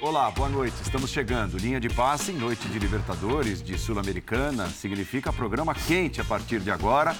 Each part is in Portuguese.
Olá, boa noite. Estamos chegando. Linha de passe em noite de Libertadores, de Sul-Americana. Significa programa quente a partir de agora.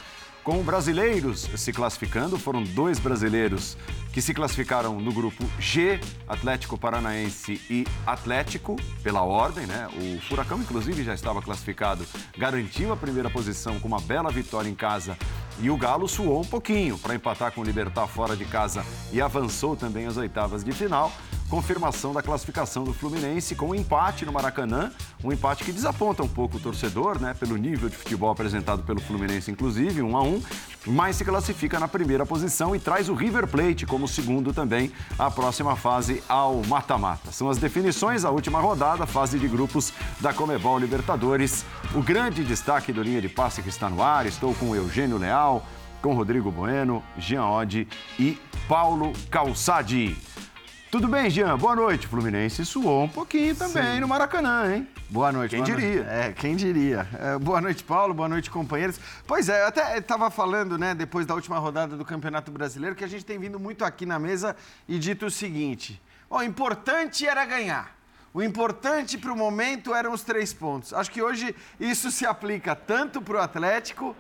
Com brasileiros se classificando, foram dois brasileiros que se classificaram no grupo G, Atlético Paranaense e Atlético, pela ordem, né? O Furacão, inclusive, já estava classificado, garantiu a primeira posição com uma bela vitória em casa. E o Galo suou um pouquinho para empatar com o Libertar fora de casa e avançou também às oitavas de final confirmação da classificação do Fluminense com um empate no Maracanã, um empate que desaponta um pouco o torcedor, né, pelo nível de futebol apresentado pelo Fluminense, inclusive, um a um, mas se classifica na primeira posição e traz o River Plate como segundo também a próxima fase ao mata-mata. São as definições, a última rodada, fase de grupos da Comebol Libertadores. O grande destaque do linha de passe que está no ar, estou com Eugênio Leal, com Rodrigo Bueno, Jean Oddi e Paulo Calçadi. Tudo bem, Jean? Boa noite. Fluminense suou um pouquinho também Sim. no Maracanã, hein? Boa noite. Quem boa diria? Noite. É, quem diria. É, boa noite, Paulo. Boa noite, companheiros. Pois é, eu até estava falando, né, depois da última rodada do Campeonato Brasileiro, que a gente tem vindo muito aqui na mesa e dito o seguinte: o importante era ganhar. O importante para o momento eram os três pontos. Acho que hoje isso se aplica tanto para o Atlético,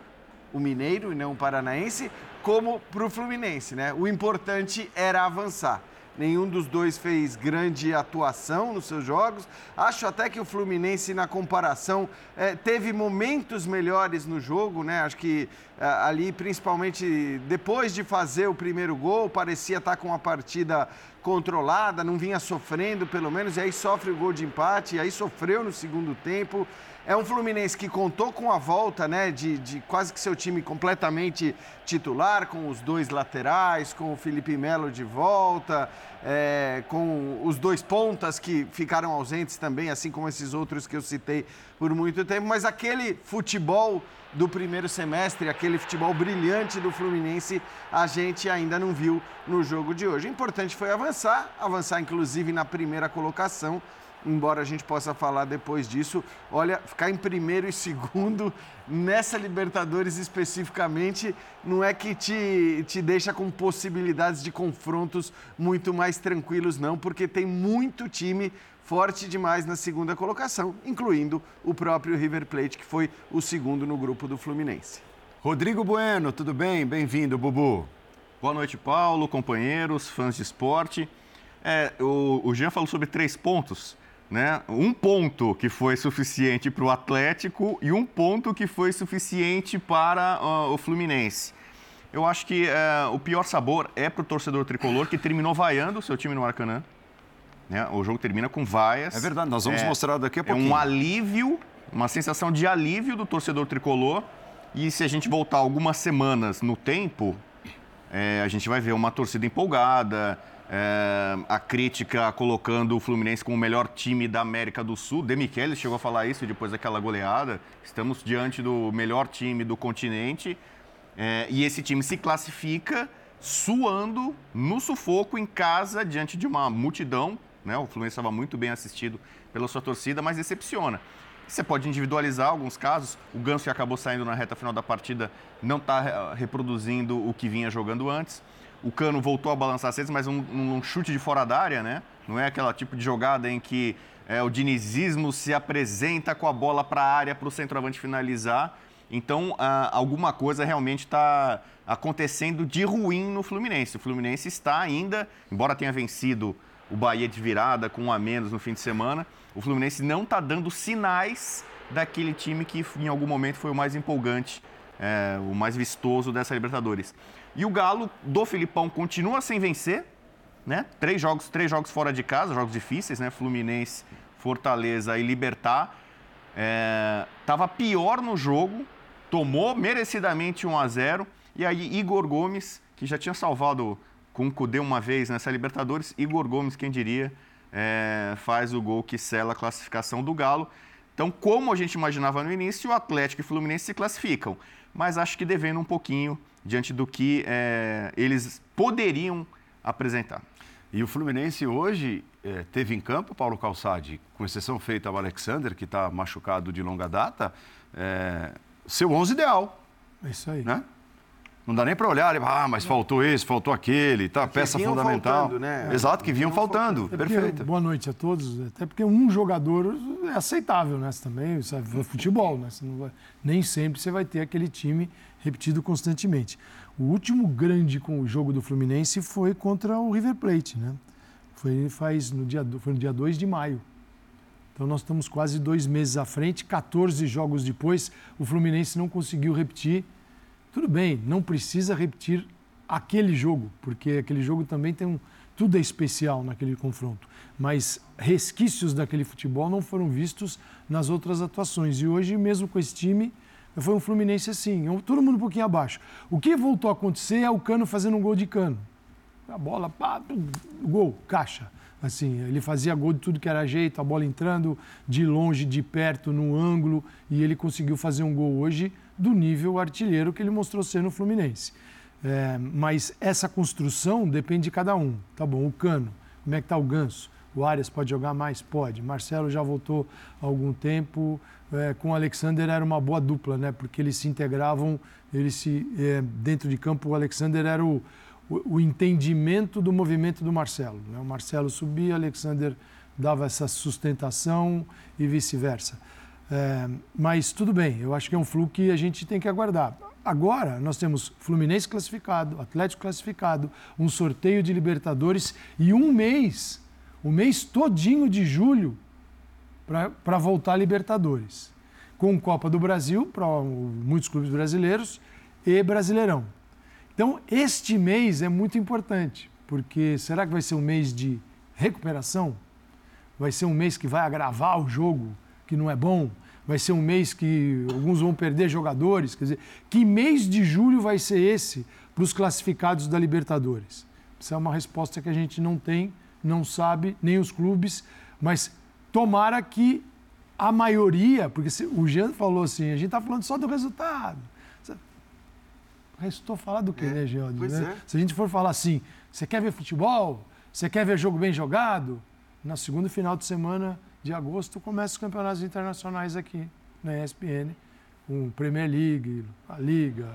o Mineiro e não o Paranaense, como para o Fluminense, né? O importante era avançar. Nenhum dos dois fez grande atuação nos seus jogos. Acho até que o Fluminense, na comparação, é, teve momentos melhores no jogo, né? Acho que é, ali, principalmente depois de fazer o primeiro gol, parecia estar com a partida controlada, não vinha sofrendo pelo menos, e aí sofre o gol de empate, e aí sofreu no segundo tempo. É um Fluminense que contou com a volta, né, de, de, quase que seu time completamente titular, com os dois laterais, com o Felipe Melo de volta, é, com os dois pontas que ficaram ausentes também, assim como esses outros que eu citei por muito tempo. Mas aquele futebol do primeiro semestre, aquele futebol brilhante do Fluminense, a gente ainda não viu no jogo de hoje. O importante foi avançar, avançar inclusive na primeira colocação embora a gente possa falar depois disso. Olha, ficar em primeiro e segundo nessa Libertadores especificamente não é que te, te deixa com possibilidades de confrontos muito mais tranquilos, não, porque tem muito time forte demais na segunda colocação, incluindo o próprio River Plate, que foi o segundo no grupo do Fluminense. Rodrigo Bueno, tudo bem? Bem-vindo, Bubu. Boa noite, Paulo, companheiros, fãs de esporte. É, o, o Jean falou sobre três pontos né? Um ponto que foi suficiente para o Atlético e um ponto que foi suficiente para uh, o Fluminense. Eu acho que uh, o pior sabor é para o torcedor tricolor que terminou vaiando o seu time no Maracanã. Né? O jogo termina com vaias. É verdade, nós vamos é, mostrar daqui a pouquinho. É um alívio, uma sensação de alívio do torcedor tricolor. E se a gente voltar algumas semanas no tempo, é, a gente vai ver uma torcida empolgada, é, a crítica colocando o Fluminense como o melhor time da América do Sul. Demichelis chegou a falar isso depois daquela goleada. Estamos diante do melhor time do continente. É, e esse time se classifica suando no sufoco em casa diante de uma multidão. Né? O Fluminense estava muito bem assistido pela sua torcida, mas decepciona. Você pode individualizar alguns casos. O Ganso, que acabou saindo na reta final da partida, não está reproduzindo o que vinha jogando antes. O Cano voltou a balançar redes, mas um, um, chute de fora da área, né? Não é aquela tipo de jogada em que é, o dinizismo se apresenta com a bola para a área para o centroavante finalizar. Então, alguma coisa realmente está acontecendo de ruim no Fluminense. O Fluminense está ainda, embora tenha vencido o Bahia de virada com um a menos no fim de semana, o Fluminense não está dando sinais daquele time que em algum momento foi o mais empolgante, é, o mais vistoso dessa Libertadores. E o Galo do Filipão continua sem vencer, né? Três jogos, três jogos fora de casa, jogos difíceis, né? Fluminense, Fortaleza e Libertar. Estava é, pior no jogo, tomou merecidamente 1 a 0 e aí Igor Gomes, que já tinha salvado com o Cudê uma vez nessa Libertadores, Igor Gomes, quem diria, é, faz o gol que sela a classificação do Galo. Então, como a gente imaginava no início, o Atlético e o Fluminense se classificam, mas acho que devendo um pouquinho diante do que é, eles poderiam apresentar. E o Fluminense hoje é, teve em campo Paulo Calçade, com exceção feita ao Alexander, que está machucado de longa data, é, seu 11 ideal. É isso aí. Né? Não dá nem para olhar, ah, mas faltou esse, faltou aquele, tá, peça fundamental. Faltando, né? Exato, que vinham, faltando. faltando. Perfeito. Boa noite a todos. Até porque um jogador é aceitável, né? Você também, sabe, futebol, né? Vai, nem sempre você vai ter aquele time repetido constantemente. O último grande com o jogo do Fluminense foi contra o River Plate, né? Foi, faz no dia, foi no dia 2 de maio. Então nós estamos quase dois meses à frente, 14 jogos depois, o Fluminense não conseguiu repetir tudo bem, não precisa repetir aquele jogo, porque aquele jogo também tem um. Tudo é especial naquele confronto. Mas resquícios daquele futebol não foram vistos nas outras atuações. E hoje, mesmo com esse time, foi um Fluminense assim, é todo mundo um pouquinho abaixo. O que voltou a acontecer é o Cano fazendo um gol de cano. A bola, pá, gol, caixa. Assim, ele fazia gol de tudo que era jeito, a bola entrando de longe, de perto, no ângulo, e ele conseguiu fazer um gol hoje do nível artilheiro que ele mostrou ser no Fluminense. É, mas essa construção depende de cada um. Tá bom, o Cano, como é que tá o Ganso? O Arias pode jogar mais? Pode. Marcelo já voltou há algum tempo. É, com o Alexander era uma boa dupla, né? Porque eles se integravam, eles se, é, dentro de campo o Alexander era o, o, o, entendimento do movimento do Marcelo. Né? O Marcelo subia, o Alexander dava essa sustentação e vice-versa. É, mas tudo bem, eu acho que é um fluxo que a gente tem que aguardar. Agora, nós temos Fluminense classificado, Atlético classificado, um sorteio de Libertadores e um mês, o mês todinho de julho, para voltar a Libertadores. Com Copa do Brasil, para muitos clubes brasileiros, e Brasileirão. Então, este mês é muito importante, porque será que vai ser um mês de recuperação? Vai ser um mês que vai agravar o jogo? Que não é bom, vai ser um mês que alguns vão perder jogadores. Quer dizer, que mês de julho vai ser esse para os classificados da Libertadores? Isso é uma resposta que a gente não tem, não sabe, nem os clubes, mas tomara que a maioria, porque o Jean falou assim, a gente está falando só do resultado. Restou falar do quê, é, né, Jean? Né? É. Se a gente for falar assim, você quer ver futebol? Você quer ver jogo bem jogado? Na segunda final de semana de agosto começam os campeonatos internacionais aqui na ESPN, com Premier League, a Liga.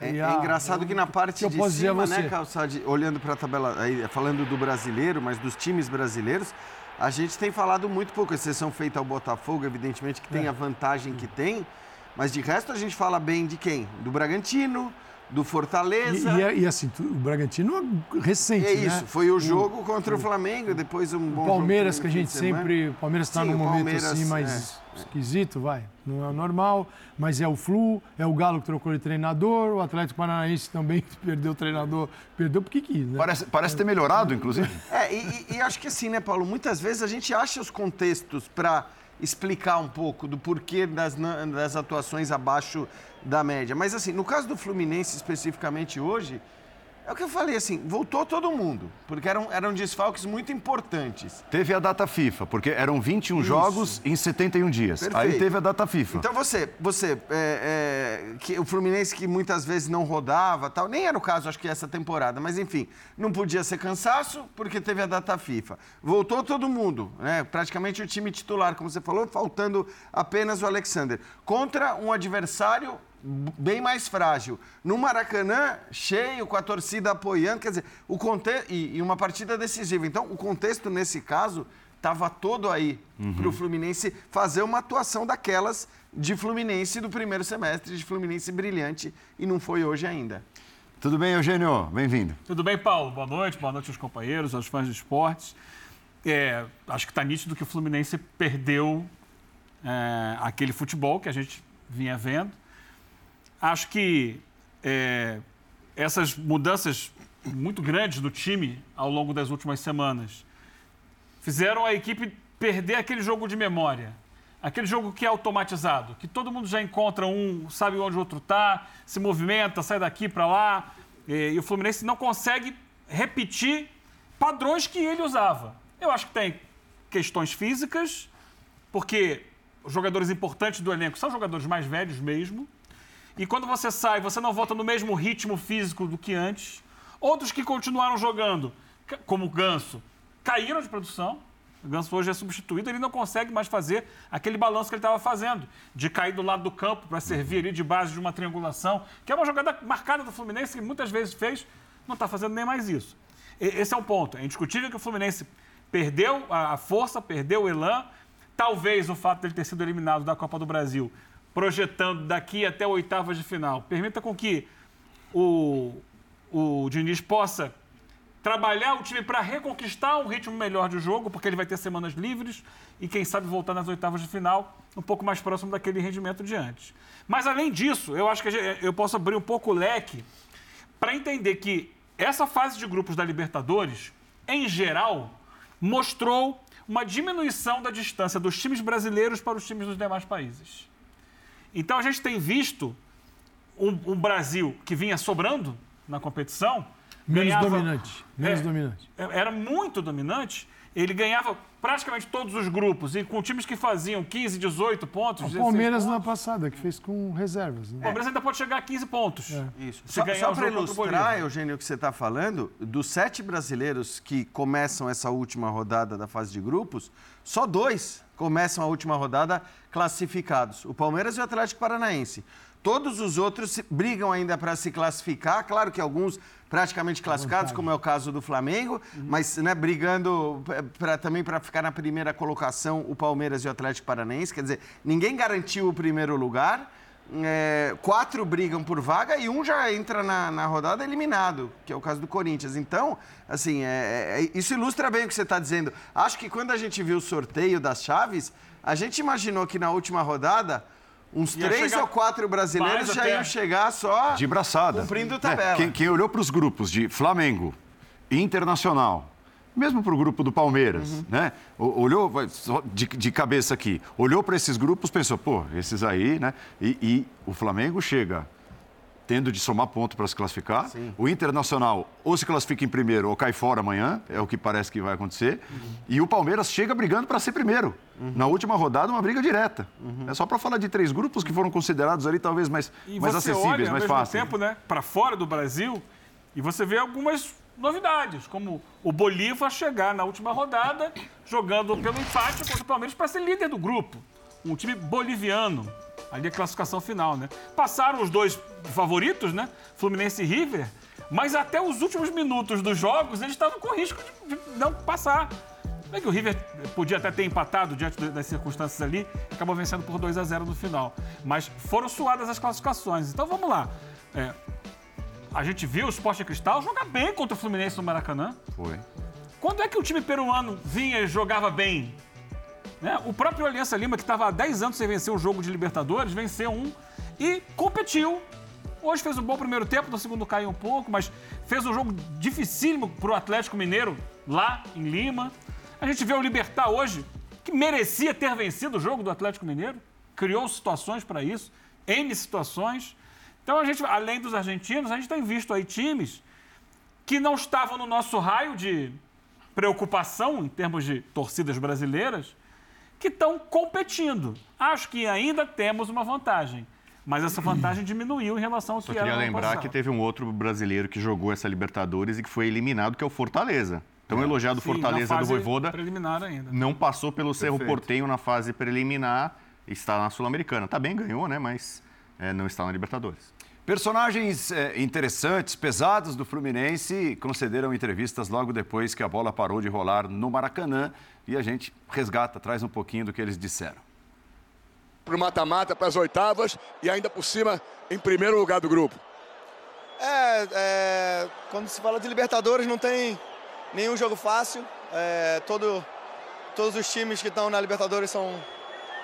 É, é engraçado que na parte que de cima, né, Calçade, olhando para a tabela, aí, falando do brasileiro, mas dos times brasileiros, a gente tem falado muito pouco, exceção feita ao Botafogo, evidentemente que tem é. a vantagem que tem, mas de resto a gente fala bem de quem? Do Bragantino, do Fortaleza. E, e, é, e, assim, o Bragantino é recente, É isso, né? foi o jogo o, contra o, Flamengo, depois um bom Palmeiras, que a gente sempre... O Palmeiras está num momento assim mais é, esquisito, vai. Não é normal, mas é o Flu, é o Galo que trocou de treinador, o Atlético Paranaense também perdeu o treinador, perdeu porque quis, né? Parece, parece ter melhorado, inclusive. É, e, e acho que assim, né, Paulo, muitas vezes a gente acha os contextos para explicar um pouco do porquê das, das atuações abaixo da média. Mas assim, no caso do Fluminense especificamente hoje, é o que eu falei, assim, voltou todo mundo, porque eram, eram desfalques muito importantes. Teve a data FIFA, porque eram 21 Isso. jogos em 71 dias. Perfeito. Aí teve a data FIFA. Então você, você é, é, que o Fluminense que muitas vezes não rodava, tal, nem era o caso, acho que essa temporada, mas enfim, não podia ser cansaço porque teve a data FIFA. Voltou todo mundo, né? praticamente o time titular, como você falou, faltando apenas o Alexander. Contra um adversário bem mais frágil. No Maracanã, cheio, com a torcida apoiando, quer dizer, o contexto. E, e uma partida decisiva. Então, o contexto, nesse caso, estava todo aí uhum. para o Fluminense fazer uma atuação daquelas de Fluminense do primeiro semestre, de Fluminense brilhante, e não foi hoje ainda. Tudo bem, Eugênio? Bem-vindo. Tudo bem, Paulo? Boa noite, boa noite aos companheiros, aos fãs de esportes. É, acho que está nítido que o Fluminense perdeu é, aquele futebol que a gente vinha vendo. Acho que é, essas mudanças muito grandes do time ao longo das últimas semanas fizeram a equipe perder aquele jogo de memória. Aquele jogo que é automatizado, que todo mundo já encontra um, sabe onde o outro está, se movimenta, sai daqui para lá. E, e o Fluminense não consegue repetir padrões que ele usava. Eu acho que tem questões físicas, porque os jogadores importantes do elenco são jogadores mais velhos mesmo. E quando você sai, você não volta no mesmo ritmo físico do que antes. Outros que continuaram jogando como o Ganso, caíram de produção. O Ganso hoje é substituído, ele não consegue mais fazer aquele balanço que ele estava fazendo, de cair do lado do campo para servir ali de base de uma triangulação, que é uma jogada marcada do Fluminense, que muitas vezes fez, não está fazendo nem mais isso. Esse é o ponto. É indiscutível que o Fluminense perdeu a força, perdeu o elan. Talvez o fato de ele ter sido eliminado da Copa do Brasil, projetando daqui até oitavas de final, permita com que o, o Diniz possa trabalhar o time para reconquistar um ritmo melhor de jogo, porque ele vai ter semanas livres e, quem sabe, voltar nas oitavas de final um pouco mais próximo daquele rendimento de antes. Mas, além disso, eu acho que eu posso abrir um pouco o leque para entender que essa fase de grupos da Libertadores, em geral, mostrou uma diminuição da distância dos times brasileiros para os times dos demais países. Então, a gente tem visto um, um Brasil que vinha sobrando na competição Menos ganhava, dominante. Menos é, dominante. Era muito dominante. Ele ganhava praticamente todos os grupos, e com times que faziam 15, 18 pontos. O Palmeiras pontos. na passada, que fez com reservas. Né? O Palmeiras ainda pode chegar a 15 pontos. É. Isso. Se só, só para ilustrar, Eugênio, o que você está falando, dos sete brasileiros que começam essa última rodada da fase de grupos, só dois começam a última rodada classificados: o Palmeiras e o Atlético Paranaense. Todos os outros brigam ainda para se classificar. Claro que alguns praticamente classificados, como é o caso do Flamengo, uhum. mas né, brigando pra, também para ficar na primeira colocação o Palmeiras e o Atlético Paranaense. Quer dizer, ninguém garantiu o primeiro lugar. É, quatro brigam por vaga e um já entra na, na, rodada eliminado, que é o caso do Corinthians. Então, assim, é, é, isso ilustra bem o que você está dizendo. Acho que quando a gente viu o sorteio das chaves, a gente imaginou que na última rodada Uns ia três ou quatro brasileiros já iam chegar só de braçada, cumprindo tabela. É, quem, quem, olhou para os grupos de Flamengo, Internacional, mesmo para o grupo do Palmeiras, uhum. né? Olhou de, de, cabeça aqui, olhou para esses grupos, pensou, pô, esses aí, né? E, e o Flamengo chega tendo de somar ponto para se classificar. Sim. O Internacional ou se classifica em primeiro ou cai fora amanhã, é o que parece que vai acontecer. Uhum. E o Palmeiras chega brigando para ser primeiro. Uhum. Na última rodada, uma briga direta. Uhum. É só para falar de três grupos que foram considerados ali talvez mais, e mais acessíveis, olha, mais fáceis. tempo, né, para fora do Brasil, e você vê algumas novidades, como o Bolívar chegar na última rodada jogando pelo empate contra o Palmeiras para ser líder do grupo. Um time boliviano ali a classificação final, né? Passaram os dois favoritos, né? Fluminense e River, mas até os últimos minutos dos jogos eles estavam com risco de, não passar. É que o River podia até ter empatado diante das circunstâncias ali, acabou vencendo por 2 a 0 no final. Mas foram suadas as classificações. Então vamos lá. É, a gente viu o Sport Cristal jogar bem contra o Fluminense no Maracanã. Foi. Quando é que o time peruano vinha e jogava bem? Né? O próprio Aliança Lima, que estava há 10 anos sem vencer um jogo de Libertadores, venceu um e competiu. Hoje fez um bom primeiro tempo, no segundo caiu um pouco, mas fez um jogo dificílimo para o Atlético Mineiro lá em Lima. A gente vê o Libertar hoje, que merecia ter vencido o jogo do Atlético Mineiro, criou situações para isso, N situações. Então, a gente, além dos argentinos, a gente tem visto aí times que não estavam no nosso raio de preocupação em termos de torcidas brasileiras, que estão competindo. Acho que ainda temos uma vantagem. Mas essa vantagem diminuiu em relação ao Só que era queria lembrar que teve um outro brasileiro que jogou essa Libertadores e que foi eliminado, que é o Fortaleza. Então, é. elogiado Sim, Fortaleza do Voivoda. Preliminar ainda. Não passou pelo Cerro Portenho na fase preliminar, está na Sul-Americana. Tá bem, ganhou, né? Mas é, não está na Libertadores. Personagens é, interessantes, pesados do Fluminense, concederam entrevistas logo depois que a bola parou de rolar no Maracanã e a gente resgata, traz um pouquinho do que eles disseram. Para o mata-mata, para as oitavas e ainda por cima em primeiro lugar do grupo. É, é, quando se fala de Libertadores não tem nenhum jogo fácil. É, todo, todos os times que estão na Libertadores são,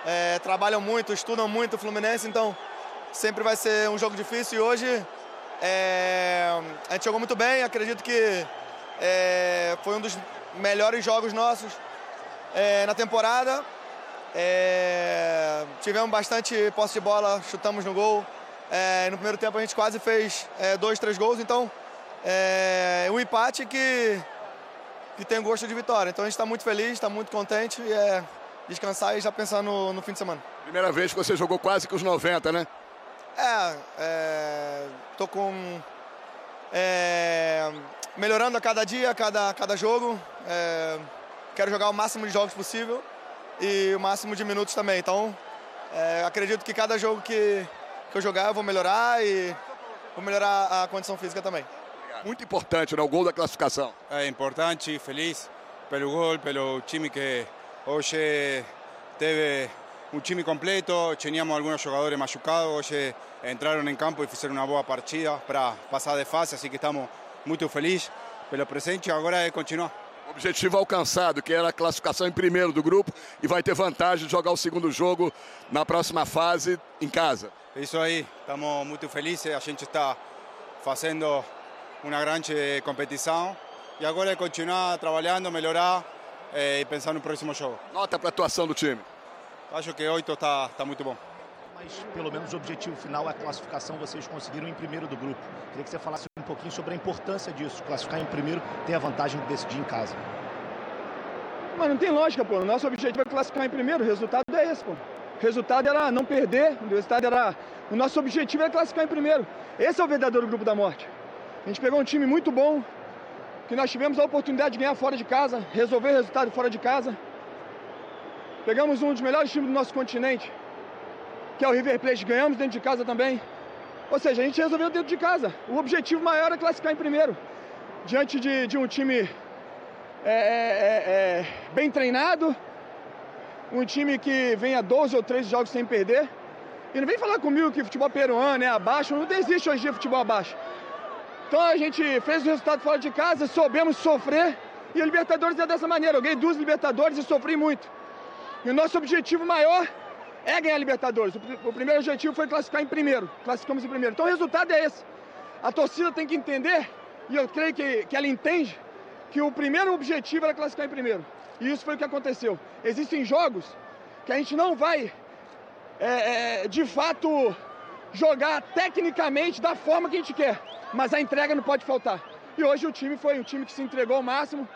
é, trabalham muito, estudam muito o Fluminense, então sempre vai ser um jogo difícil e hoje é, a gente jogou muito bem, acredito que é, foi um dos melhores jogos nossos é, na temporada. É, tivemos bastante posse de bola, chutamos no gol. No primeiro tempo a gente quase fez dois, três gols, então é um empate que, que tem gosto de vitória. Então a gente está muito feliz, está muito contente e é descansar e já pensar no, no fim de semana. Primeira vez que você jogou quase que os 90, né? É, é tô com é, melhorando a cada dia, a cada, a cada jogo. É, quero jogar o máximo de jogos possível e o máximo de minutos também. Então, é, acredito que cada jogo que, que eu jogar eu vou melhorar e vou melhorar a condição física também. Muito importante, né? O gol da classificação. É importante, feliz pelo gol, pelo time que hoje teve um time completo, tínhamos alguns jogadores machucados, hoje entraram em campo e fizeram uma boa partida para passar de fase, assim que estamos muito felizes pelo presente, agora é continuar. Objetivo alcançado, que era a classificação em primeiro do grupo e vai ter vantagem de jogar o segundo jogo na próxima fase em casa. Isso aí, estamos muito felizes, a gente está fazendo uma grande competição e agora é continuar trabalhando, melhorar eh, e pensar no próximo jogo. Nota para a atuação do time. Acho que oito está tá muito bom. Mas pelo menos o objetivo final, a classificação, vocês conseguiram em primeiro do grupo. Queria que você falasse um pouquinho sobre a importância disso. Classificar em primeiro tem a vantagem de decidir em casa. Mas não tem lógica, pô. O nosso objetivo é classificar em primeiro. O resultado é esse, pô. O resultado era não perder. O resultado era. O nosso objetivo é classificar em primeiro. Esse é o verdadeiro grupo da morte. A gente pegou um time muito bom, que nós tivemos a oportunidade de ganhar fora de casa, resolver o resultado fora de casa. Pegamos um dos melhores times do nosso continente, que é o River Plate, ganhamos dentro de casa também. Ou seja, a gente resolveu dentro de casa. O objetivo maior é classificar em primeiro, diante de, de um time é, é, é, bem treinado, um time que vem a 12 ou 13 jogos sem perder. E não vem falar comigo que futebol peruano é abaixo, não existe hoje dia futebol abaixo. Então a gente fez o resultado fora de casa, soubemos sofrer, e a Libertadores é dessa maneira. Eu ganhei duas Libertadores e sofri muito. E o nosso objetivo maior é ganhar a Libertadores. O primeiro objetivo foi classificar em primeiro. Classificamos em primeiro. Então o resultado é esse. A torcida tem que entender, e eu creio que, que ela entende, que o primeiro objetivo era classificar em primeiro. E isso foi o que aconteceu. Existem jogos que a gente não vai, é, é, de fato, jogar tecnicamente da forma que a gente quer. Mas a entrega não pode faltar. E hoje o time foi um time que se entregou ao máximo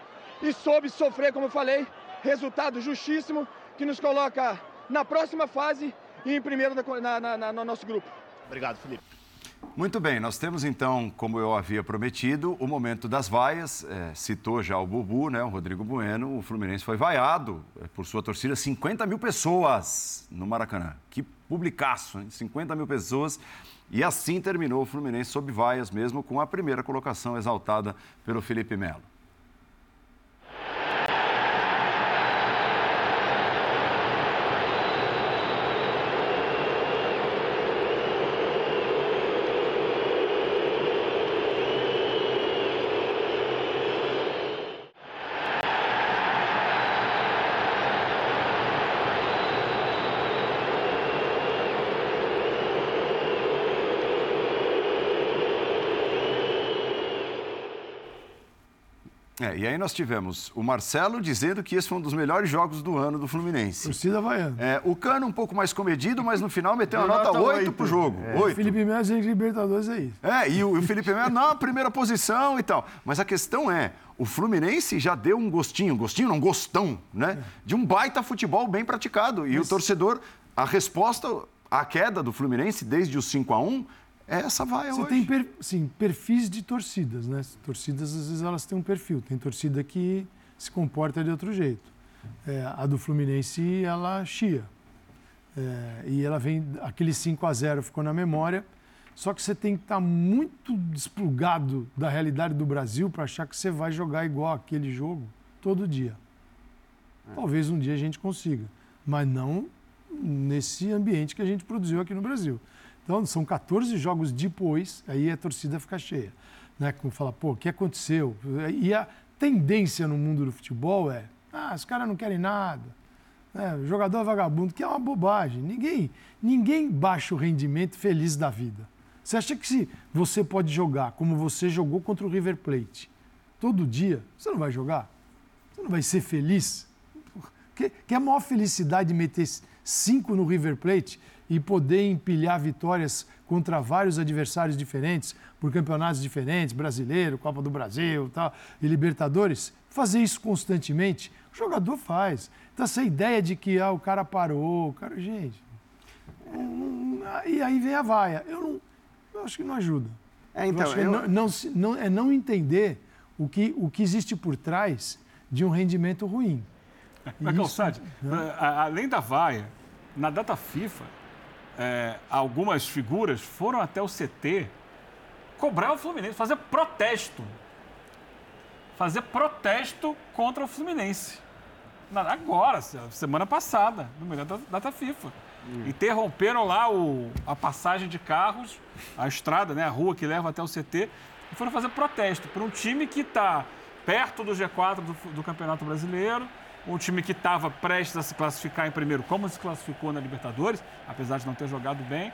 e soube sofrer, como eu falei. Resultado justíssimo que nos coloca na próxima fase e em primeiro na, na, na, no nosso grupo. Obrigado, Felipe. Muito bem, nós temos então, como eu havia prometido, o momento das vaias. É, citou já o Bubu, né, o Rodrigo Bueno. O Fluminense foi vaiado é, por sua torcida, 50 mil pessoas no Maracanã. Que publicaço, hein? 50 mil pessoas. E assim terminou o Fluminense sob vaias, mesmo com a primeira colocação exaltada pelo Felipe Melo. É, e aí nós tivemos o Marcelo dizendo que esse foi um dos melhores jogos do ano do Fluminense. Torcida vaiana. É, o Cano um pouco mais comedido, mas no final meteu uma nota, nota 8, 8 pro jogo. É. 8. Felipe Melo em Libertadores é isso. É, e o, o Felipe Melo na primeira posição e tal. Mas a questão é, o Fluminense já deu um gostinho, gostinho não, gostão, né? É. De um baita futebol bem praticado. E mas... o torcedor, a resposta à queda do Fluminense desde o 5 a 1 essa vai Você hoje. tem per, sim, perfis de torcidas, né? Torcidas, às vezes, elas têm um perfil. Tem torcida que se comporta de outro jeito. É, a do Fluminense, ela chia. É, e ela vem, aquele 5 a 0 ficou na memória. Só que você tem que estar muito desplugado da realidade do Brasil para achar que você vai jogar igual aquele jogo todo dia. É. Talvez um dia a gente consiga, mas não nesse ambiente que a gente produziu aqui no Brasil. Então, são 14 jogos depois, aí a torcida fica cheia. Né? Como fala, pô, o que aconteceu? E a tendência no mundo do futebol é, ah, os caras não querem nada. Né? O jogador é vagabundo, que é uma bobagem. Ninguém, ninguém baixa o rendimento feliz da vida. Você acha que se você pode jogar como você jogou contra o River Plate todo dia, você não vai jogar? Você não vai ser feliz? Que, que é a maior felicidade de meter cinco no River Plate e poder empilhar vitórias contra vários adversários diferentes, por campeonatos diferentes, brasileiro, Copa do Brasil tal, e Libertadores, fazer isso constantemente, o jogador faz. Então, essa ideia de que ah, o cara parou, o cara, gente. e aí vem a vaia. Eu, não, eu acho que não ajuda. É, Eu então, acho que é eu- não, não é não entender o que, o que existe por trás de um rendimento ruim. Mas, Calçade, além da vaia, na data FIFA, é, algumas figuras foram até o CT cobrar o Fluminense, fazer protesto. Fazer protesto contra o Fluminense. Agora, se- semana passada, no meio da data FIFA. Interromperam lá o- a passagem de carros, a estrada, né, a rua que leva até o CT, e foram fazer protesto por um time que está perto do G4 do, do Campeonato Brasileiro, um time que estava prestes a se classificar em primeiro, como se classificou na Libertadores, apesar de não ter jogado bem.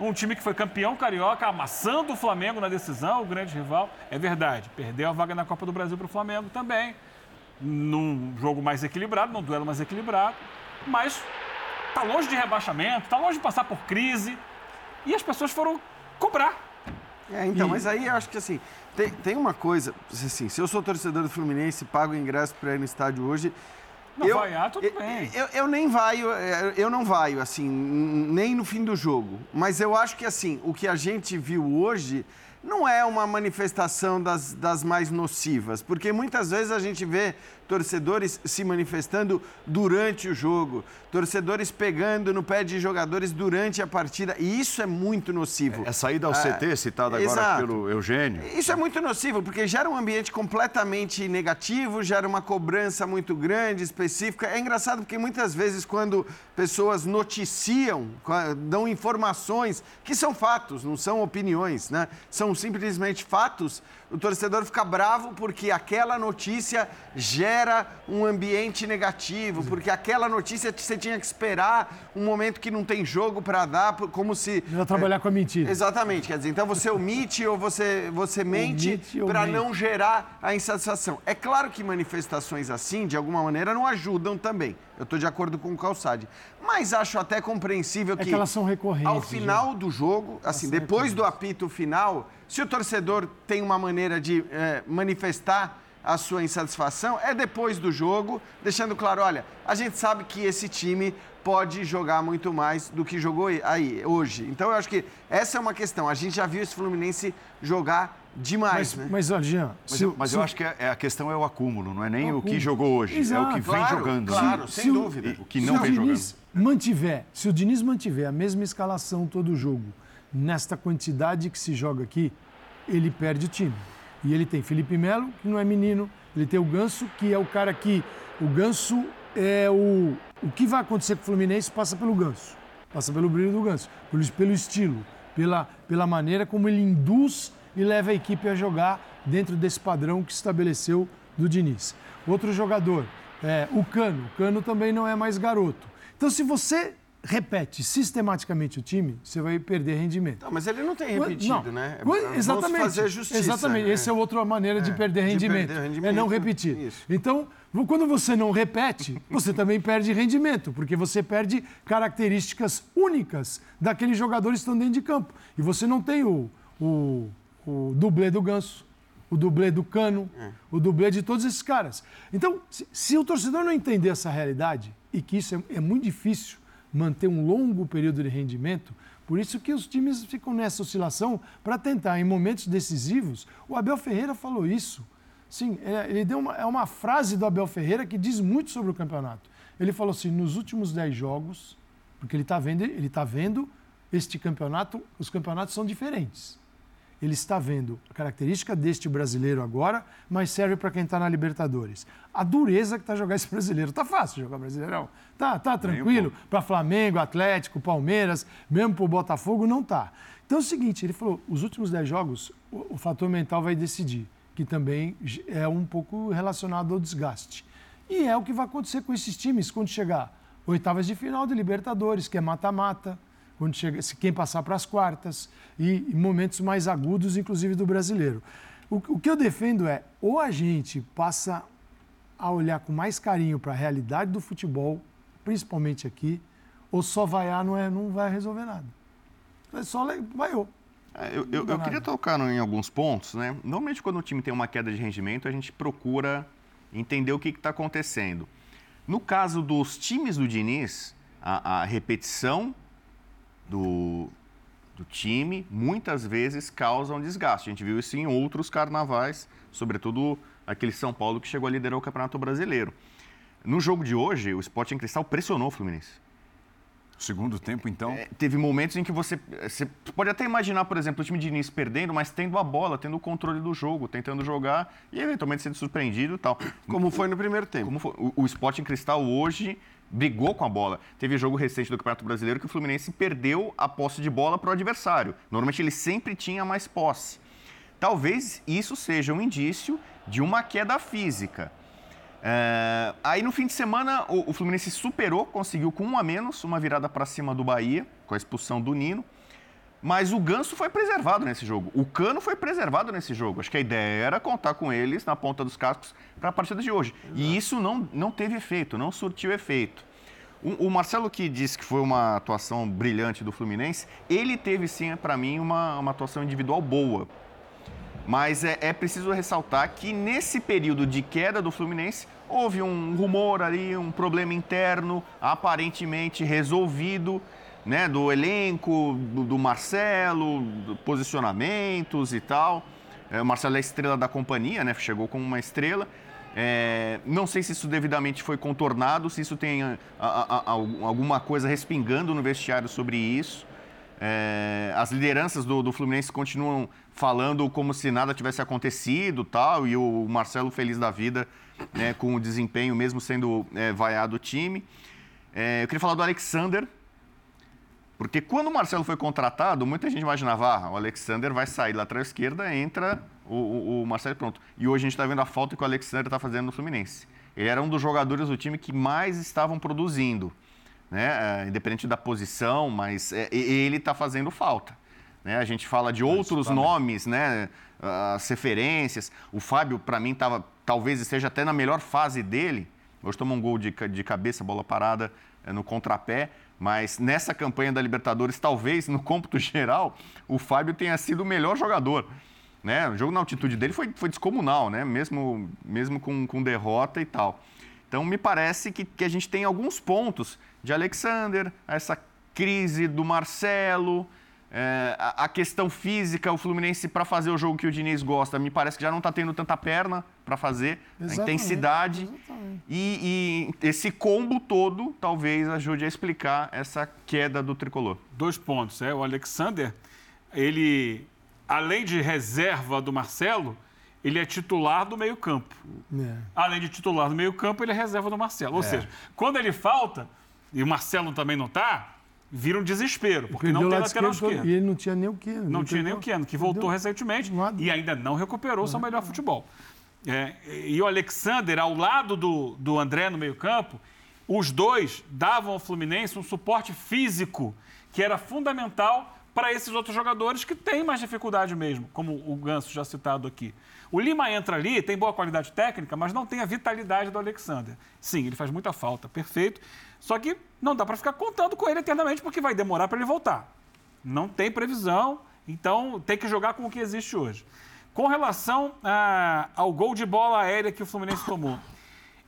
Um time que foi campeão carioca, amassando o Flamengo na decisão, o grande rival. É verdade, perdeu a vaga na Copa do Brasil para o Flamengo também, num jogo mais equilibrado, num duelo mais equilibrado. Mas está longe de rebaixamento, está longe de passar por crise. E as pessoas foram cobrar. É, então, E- mas aí eu acho que assim, tem, tem uma coisa, assim, se eu sou torcedor do Fluminense, pago ingresso para ir no estádio hoje. Não eu, vaiar, tudo eu, bem. Eu, eu nem vaio, eu- eu não vaio, assim, nem no fim do jogo. Mas eu acho que, assim, o que a gente viu hoje não é uma manifestação das, das mais nocivas, porque muitas vezes a gente vê torcedores se manifestando durante o jogo, torcedores pegando no pé de jogadores durante a partida, e isso é muito nocivo. É saída ao Ah, CT, citada agora exato. pelo Eugênio. Isso é muito nocivo, porque gera um ambiente completamente negativo, gera uma cobrança muito grande, específica. É engraçado porque muitas vezes, quando pessoas noticiam, dão informações que são fatos, não são opiniões, né? São simplesmente fatos, o torcedor fica bravo porque aquela notícia gera um ambiente negativo, porque aquela notícia você tinha que esperar um momento que não tem jogo para dar, como se. Vai trabalhar com a mentira. Exatamente, quer dizer, então você omite ou você, você mente para não gerar a insatisfação. É claro que manifestações assim, de alguma maneira, não ajudam também. Eu estou de acordo com o Calçade. Mas acho até compreensível É que, que elas são recorrentes, ao final do jogo, assim, depois do apito final, se o torcedor tem uma maneira de eh, manifestar a sua insatisfação, é depois do jogo, deixando claro, olha, a gente sabe que esse time pode jogar muito mais do que jogou aí hoje. Então eu acho que essa é uma questão. A gente já viu esse Fluminense jogar demais, Mas, né? mas olha, Jean, Mas, se- eu, mas se- eu acho que é- é a questão é o acúmulo, não é nem O o que jogou hoje, é o Exato. que vem Claro, jogando. claro. sem se o- dúvida. E o que se não o vem Diniz mantiver, se o Diniz mantiver a mesma escalação todo jogo, nesta quantidade que se joga aqui, ele perde o time. E ele tem Felipe Melo, que não é menino, ele tem o Ganso, que é o cara que. O Ganso é o. O que vai acontecer com o Fluminense passa pelo Ganso. Passa pelo brilho do Ganso, pelo, pelo estilo, pela, pela maneira como ele induz e leva a equipe a jogar dentro desse padrão que estabeleceu do Diniz. Outro jogador, é, o Cano. O Cano também não é mais garoto. Então, se você repete sistematicamente o time, você vai perder rendimento. Não, mas ele não tem repetido, Não. né? Vamos Exatamente. fazer justiça. Exatamente. né? Essa é outra maneira de, É, perder de rendimento, perder rendimento. É não repetir. Isso. Então, quando você não repete, você também perde rendimento, porque você perde características únicas daqueles jogadores que estão dentro de campo. E você não tem o, o, o dublê do Ganso, o dublê do Cano, o dublê de todos esses caras. Então, se, se o torcedor não entender essa realidade, e que isso é, é muito difícil manter um longo período de rendimento, por isso que os times ficam nessa oscilação para tentar, em momentos decisivos, o Abel Ferreira falou isso. Sim, é, ele deu uma, é uma frase do Abel Ferreira que diz muito sobre o campeonato. Ele falou assim: nos últimos 10 jogos, porque ele está vendo, ele tá vendo este campeonato, os campeonatos são diferentes. Ele está vendo a característica deste brasileiro agora, mas serve para quem está na Libertadores. A dureza que está jogar esse brasileiro. Tá fácil jogar brasileirão. Tá, tá tranquilo. Para Flamengo, Atlético, Palmeiras, mesmo para o Botafogo, não tá. Então é o seguinte, ele falou, os últimos 10 jogos, o, o fator mental vai decidir, que também é um pouco relacionado ao desgaste. E é o que vai acontecer com esses times quando chegar oitavas de final de Libertadores, que é mata-mata, quando chega, se quem passar para as quartas e, momentos mais agudos, inclusive do brasileiro. O, o que eu defendo é ou a gente passa a olhar com mais carinho para a realidade do futebol, principalmente aqui, ou só vaiar não, é, não vai resolver nada. É só vaiou. É, Eu, eu- eu queria tocar em alguns pontos, né? Normalmente, quando o time tem uma queda de rendimento, a gente procura entender o que está acontecendo. No caso dos times do Diniz, a, a repetição do, do time, muitas vezes causam desgaste. A gente viu isso em outros carnavais, sobretudo aquele São Paulo que chegou a liderar o Campeonato Brasileiro. No jogo de hoje, o Sporting Cristal pressionou o Fluminense. Segundo tempo, então. É, teve momentos em que você, você pode até imaginar, por exemplo, o time de início perdendo, mas tendo a bola, tendo o controle do jogo, tentando jogar e eventualmente sendo surpreendido e tal. Como foi no primeiro tempo. Como foi? O, o Sporting Cristal hoje brigou com a bola. Teve jogo recente do Campeonato Brasileiro que o Fluminense perdeu a posse de bola para o adversário. Normalmente ele sempre tinha mais posse. Talvez isso seja um indício de uma queda física. É, aí no fim de semana o, o, Fluminense superou, conseguiu com um a menos, uma virada para cima do Bahia, com a expulsão do Nino. Mas o Ganso foi preservado nesse jogo. O Cano foi preservado nesse jogo. Acho que a ideia era contar com eles na ponta dos cascos para a partida de hoje. Exato. E isso não, não teve efeito, não surtiu efeito. O, o, Marcelo que disse que foi uma atuação brilhante do Fluminense, ele teve sim, para mim, uma, uma atuação individual boa. Mas é, é, preciso ressaltar que nesse período de queda do Fluminense, houve um rumor ali, um problema interno, aparentemente resolvido, né, do elenco, do, do Marcelo, do posicionamentos e tal. É, o Marcelo é a estrela da companhia, né, chegou com uma estrela. É, não sei se isso devidamente foi contornado, se isso tem a, a, a, alguma coisa respingando no vestiário sobre isso. É, as lideranças do, do, Fluminense continuam falando como se nada tivesse acontecido tal, e o Marcelo feliz da vida né, com o desempenho, mesmo sendo é, vaiado o time. É, eu queria falar do Alexander, porque quando o Marcelo foi contratado, muita gente imaginava, ah, o Alexander vai sair lateral esquerda, entra o, o, o Marcelo pronto. E hoje a gente está vendo a falta que o Alexander está fazendo no Fluminense. Ele era um dos jogadores do time que mais estavam produzindo né? É, independente da posição, mas é, ele está fazendo falta. Né? A gente fala de outros nomes, né? as referências. O Fábio, para mim, tava, talvez esteja até na melhor fase dele. Hoje tomou um gol de, de cabeça, bola parada é, no contrapé. Mas nessa campanha da Libertadores, talvez, no cômputo geral, o Fábio tenha sido o melhor jogador. Né? O jogo na altitude dele foi, foi descomunal, né? mesmo, mesmo com, com derrota e tal. Então, me parece que, que a gente tem alguns pontos de Alexander, essa crise do Marcelo, é, a, questão física, o Fluminense para fazer o jogo que o Diniz gosta, me parece que já não está tendo tanta perna para fazer, exatamente, a intensidade. E, e, esse combo todo talvez ajude a explicar essa queda do tricolor. Dois pontos. É, o Alexander, ele, além de reserva do Marcelo, ele é titular do meio-campo. É. Além de titular do meio-campo, ele é reserva do Marcelo. Ou é. seja, quando ele falta e o Marcelo também não está, vira um desespero, porque não tem lateral esquerdo. E ele não tinha nem o Keno. Não, tinha nem o Keno, que voltou recentemente e ainda não recuperou seu melhor futebol. É, e o Alexander, ao lado do, do André no meio-campo, os dois davam ao Fluminense um suporte físico que era fundamental para esses outros jogadores que têm mais dificuldade mesmo, como o Ganso já citado aqui. O Lima entra ali, tem boa qualidade técnica, mas não tem a vitalidade do Alexander. Sim, ele faz muita falta, perfeito. Só que não dá para ficar contando com ele eternamente, porque vai demorar para ele voltar. Não tem previsão, então tem que jogar com o que existe hoje. Com relação a, ao gol de bola aérea que o Fluminense tomou,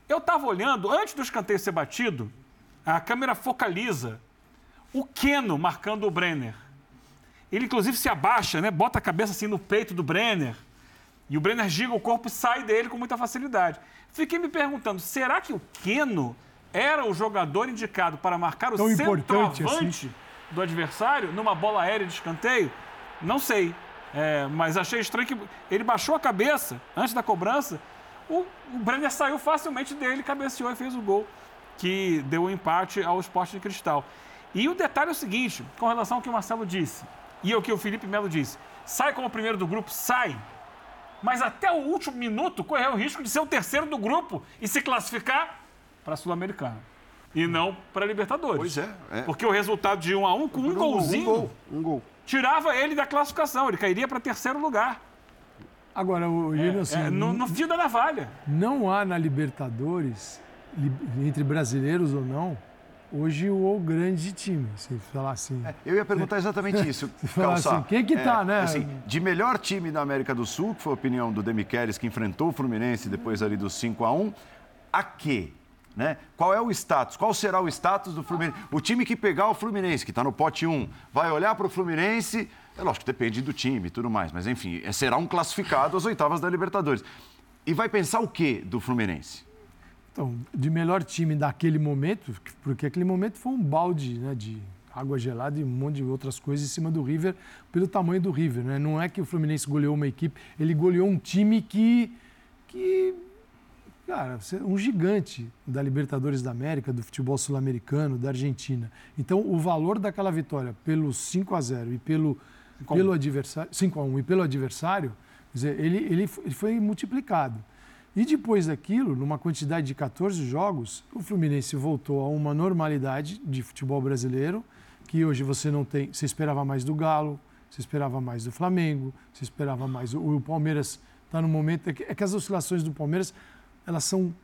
eu estava olhando, antes do escanteio ser batido, a câmera focaliza o Keno marcando o Brenner. Ele, inclusive, se abaixa, né? bota a cabeça assim no peito do Brenner. E o Brenner giga o corpo sai dele com muita facilidade. Fiquei me perguntando, será que o Keno era o jogador indicado para marcar o Tão centroavante assim? do adversário numa bola aérea de escanteio? Não sei. É, mas achei estranho que ele baixou a cabeça antes da cobrança. O, o Brenner saiu facilmente dele, cabeceou e fez o gol que deu o um empate ao esporte de cristal. E o detalhe é o seguinte, com relação ao que o Marcelo disse e ao que o Felipe Melo disse. Sai como primeiro do grupo? Sai mas até o último minuto correu o risco de ser o terceiro do grupo e se classificar para a Sul-Americana. E não para a Libertadores. Pois é, é, Porque o resultado de um a um com um, um golzinho um gol, um gol. tirava ele da classificação. Ele cairia para terceiro lugar. Agora, o é, assim, é, no, no fio da navalha. Não há na Libertadores, entre brasileiros ou não, hoje o grande time, se falar assim. É, eu ia perguntar exatamente isso. falar assim, quem que tá, é, né? Assim, de melhor time da América do Sul, que foi a opinião do Demichelis, que enfrentou o Fluminense depois ali do 5 a 1 a quê? Né? Qual é o status? Qual será o status do Fluminense? O time que pegar o Fluminense, que está no pote 1, vai olhar para o Fluminense. É lógico, depende do time e tudo mais, mas enfim, é- será um classificado às oitavas da Libertadores. E vai pensar o quê do Fluminense? Então, de melhor time daquele momento, porque aquele momento foi um balde né, de água gelada e um monte de outras coisas em cima do River, pelo tamanho do River. Né? Não é que o Fluminense goleou uma equipe, ele goleou um time que, que cara, um gigante da Libertadores da América, do futebol sul-americano, da Argentina. Então, o valor daquela vitória pelo 5 a 0 e pelo, pelo adversário, 5 a 1 e pelo adversário, dizer, ele, ele, foi- ele foi multiplicado. E depois daquilo, numa quantidade de 14 jogos, o Fluminense voltou a uma normalidade de futebol brasileiro, que hoje você não tem. Você esperava mais do Galo, você esperava mais do Flamengo, você esperava mais. O, o Palmeiras está no momento. É que, é que as oscilações do Palmeiras, elas são.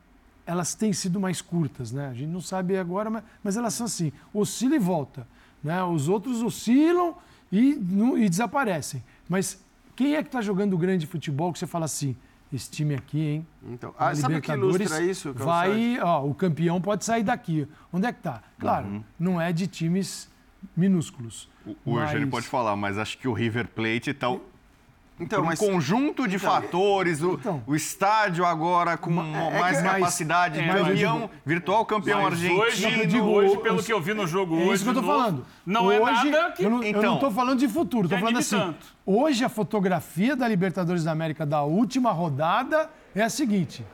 Elas têm sido mais curtas, né? A gente não sabe agora, mas, mas elas são assim: oscila e volta. Né? Os outros oscilam e, não- e desaparecem. Mas quem é que está jogando grande futebol que você fala assim? Esse time aqui, hein? Então, ah, sabe o que ilustra isso, Calçade? Vai, ó, o campeão pode sair daqui. Onde é que tá? Claro, Uhum. não é de times minúsculos. O, o Eugênio mas- pode falar, mas acho que o River Plate está Então, um mas- conjunto de Então, fatores, o, então. o estádio agora com é mais que- mas- capacidade, é, campeão, eu virtual campeão argentino. hoje, eu digo, hoje, o- pelo que eu vi no jogo É hoje. isso que eu tô falando. Não hoje, é nada que. Eu não, eu Então. não tô falando de futuro, tô falando assim. tanto. Hoje a fotografia da Libertadores da América da última rodada é a seguinte.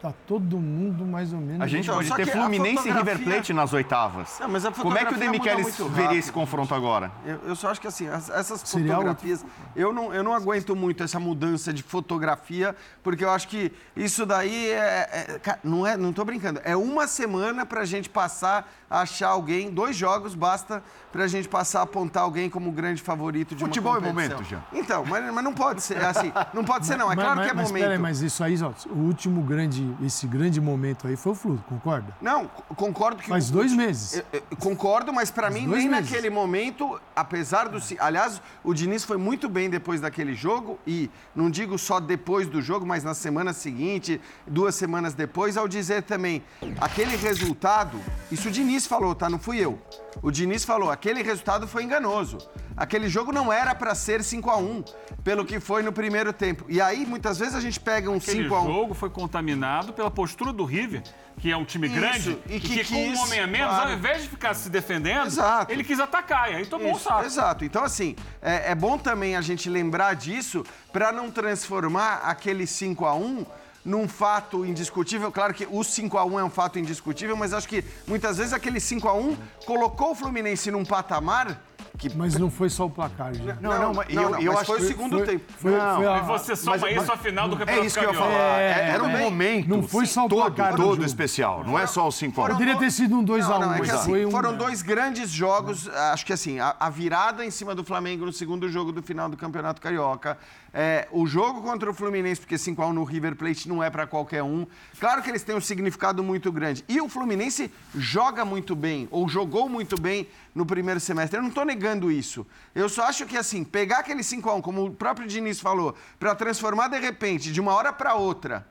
Tá todo mundo mais ou menos. A gente pode ter Fluminense e River fotografia- Plate nas oitavas. Não, mas a Como é que o fotografia Demichelis veria esse confronto agora? Eu, eu só acho que assim, as- essas Seria fotografias, eu não, eu não aguento muito essa mudança de fotografia, porque eu acho que isso daí é. é- ca- não é, não tô brincando. É uma semana pra gente passar a achar alguém, dois jogos basta pra gente passar a apontar alguém como grande favorito de Futebol uma é momento, Jean. Então, mas, mas não pode ser assim. Não pode ser, não. É Mas- claro mas, que é mas, momento. peraí, mas isso aí, ó, o último grande, esse grande momento aí foi o Fluto, concorda? Não, concordo que. Faz o- dois meses. Eu- eu concordo, mas para mim, nem meses. naquele momento, apesar do. Aliás, o Diniz foi muito bem depois daquele jogo, e não digo só depois do jogo, mas na semana seguinte, duas semanas depois, ao dizer também, aquele resultado, isso o Diniz falou, tá? Não fui eu. O Diniz falou, aquele resultado foi enganoso. Aquele jogo não era para ser 5 a 1 pelo que foi no primeiro tempo. E aí, muitas vezes, a gente pega um Aquele 5 a 1 jogo foi contaminado pela postura do River, que é um time Isso, grande, e e que que, com um quis, homem a menos, claro. ao invés de ficar se defendendo, Exato. ele quis atacar, e aí tomou um Isso, saco. Exato. Então, assim, é, é bom também a gente lembrar disso para não transformar aquele 5 a 1 num fato indiscutível. Claro que o 5 a 1 é um fato indiscutível, mas acho que muitas vezes aquele 5 a 1 colocou o Fluminense num patamar que Mas não foi só o placar, gente. não, não, mas, eu- eu mas acho foi que o segundo foi, tempo. Foi, foi a- E você soma mas- isso à final do É Campeonato isso que eu ia falar. É, era um é. momento. Não foi só o todo, placar do todo especial. Não é só o 5 a 1 Poderia ter sido um 2x1, Não, não, é mas assim, um... foram dois grandes jogos. Acho que assim, a, a virada em cima do Flamengo no segundo jogo do final do Campeonato Carioca. É, o jogo contra o Fluminense, porque 5x1 no River Plate não é para qualquer um. Claro que eles têm um significado muito grande. E o Fluminense joga muito bem, ou jogou muito bem no primeiro semestre. Eu não estou negando isso. Eu só acho que, assim, pegar aquele 5x1, como o próprio Diniz falou, para transformar de repente, de uma hora para outra,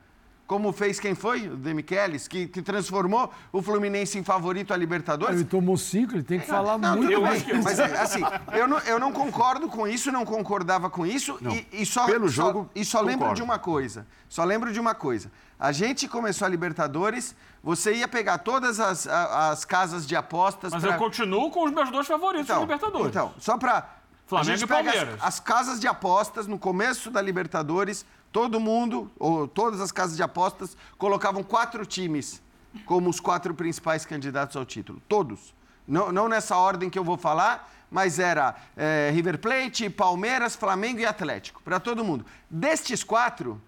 como fez quem foi? O Demichelis, que, que transformou o Fluminense em favorito à Libertadores. Ele tomou cinco, ele tem que falar Não, muito eu bem. que- Mas assim, eu não, eu não concordo com isso, não concordava com isso. E, e só, Pelo só- jogo, e só lembro de uma coisa. Só lembro de uma coisa. A gente começou a Libertadores, você ia pegar todas as, as casas de apostas. Mas pra- eu continuo com os meus dois favoritos na Libertadores. Então, só pra. Flamengo a gente e pega Palmeiras. As, as casas de apostas no começo da Libertadores, todo mundo, ou todas as casas de apostas, colocavam quatro times como os quatro principais candidatos ao título. Todos. Não, não nessa ordem que eu vou falar, mas era eh, River Plate, Palmeiras, Flamengo e Atlético. Para todo mundo. Destes quatro,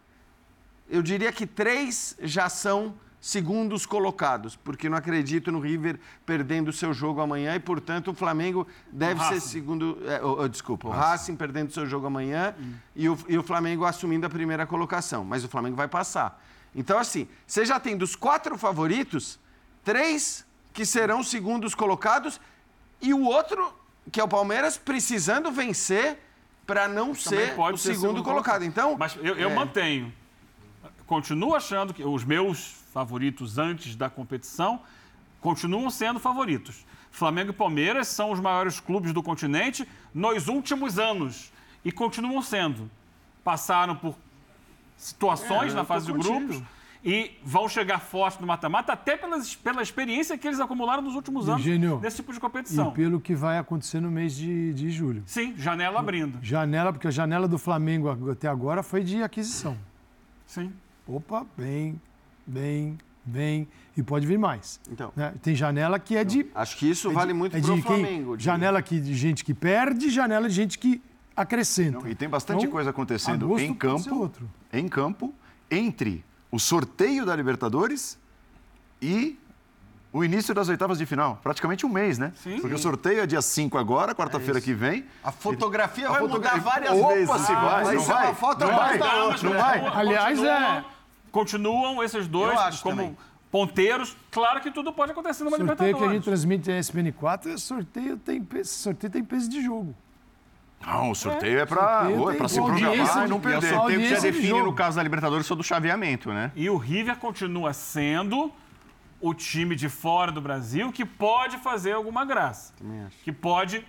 eu diria que três já são segundos colocados, porque não acredito no River perdendo o seu jogo amanhã e, portanto, o Flamengo deve ser Racing. segundo. é, o- o- desculpa, o Racing perdendo o seu jogo amanhã e, o, e o Flamengo assumindo a primeira colocação. Mas o Flamengo vai passar. Então, assim, você já tem dos quatro favoritos, três que serão segundos colocados e o outro, que é o Palmeiras, precisando vencer para não ser o ser segundo colocado. Então, Mas eu, eu é. mantenho. Continuo achando que os meus favoritos antes da competição, continuam sendo favoritos. Flamengo e Palmeiras são os maiores clubes do continente nos últimos anos e continuam sendo. Passaram por situações É, na fase de grupos e vão chegar forte no mata-mata, até pelas, pela experiência que eles acumularam nos últimos anos Eugênio, nesse tipo de E competição. pelo que vai acontecer no mês de, de julho. Sim, janela abrindo. Janela, porque a janela do Flamengo até agora foi de aquisição. Sim. Opa, bem, bem, bem. E pode vir mais. Então. né? Tem janela que é de. Acho que isso é de- vale muito é de quem- Flamengo. de- Janela aqui de gente que perde, janela de gente que acrescenta. E tem bastante Então, coisa acontecendo em campo, outro. em campo, entre o sorteio da Libertadores e o início das oitavas de final. Praticamente um mês, né? Sim. Porque o sorteio é dia 5 agora, É quarta-feira que vem. A fotografia A vai fotogra- mudar várias Opa, vezes. se vai, vai não ser vai? Não vai? Não, não vai? Aliás, é- continuam esses dois como também. ponteiros. Claro que tudo pode acontecer numa sorteio que a Libertadores. gente transmite a SPN4, é sorteio tem, peso- sorteio tem peso de jogo. Não, o sorteio é para sorteio é pra tem se programar e não de- E é o perder. sorteio que já define, jogo. no caso da Libertadores, sobre o chaveamento, né? E o River continua sendo o time de fora do Brasil que pode fazer alguma graça. Que pode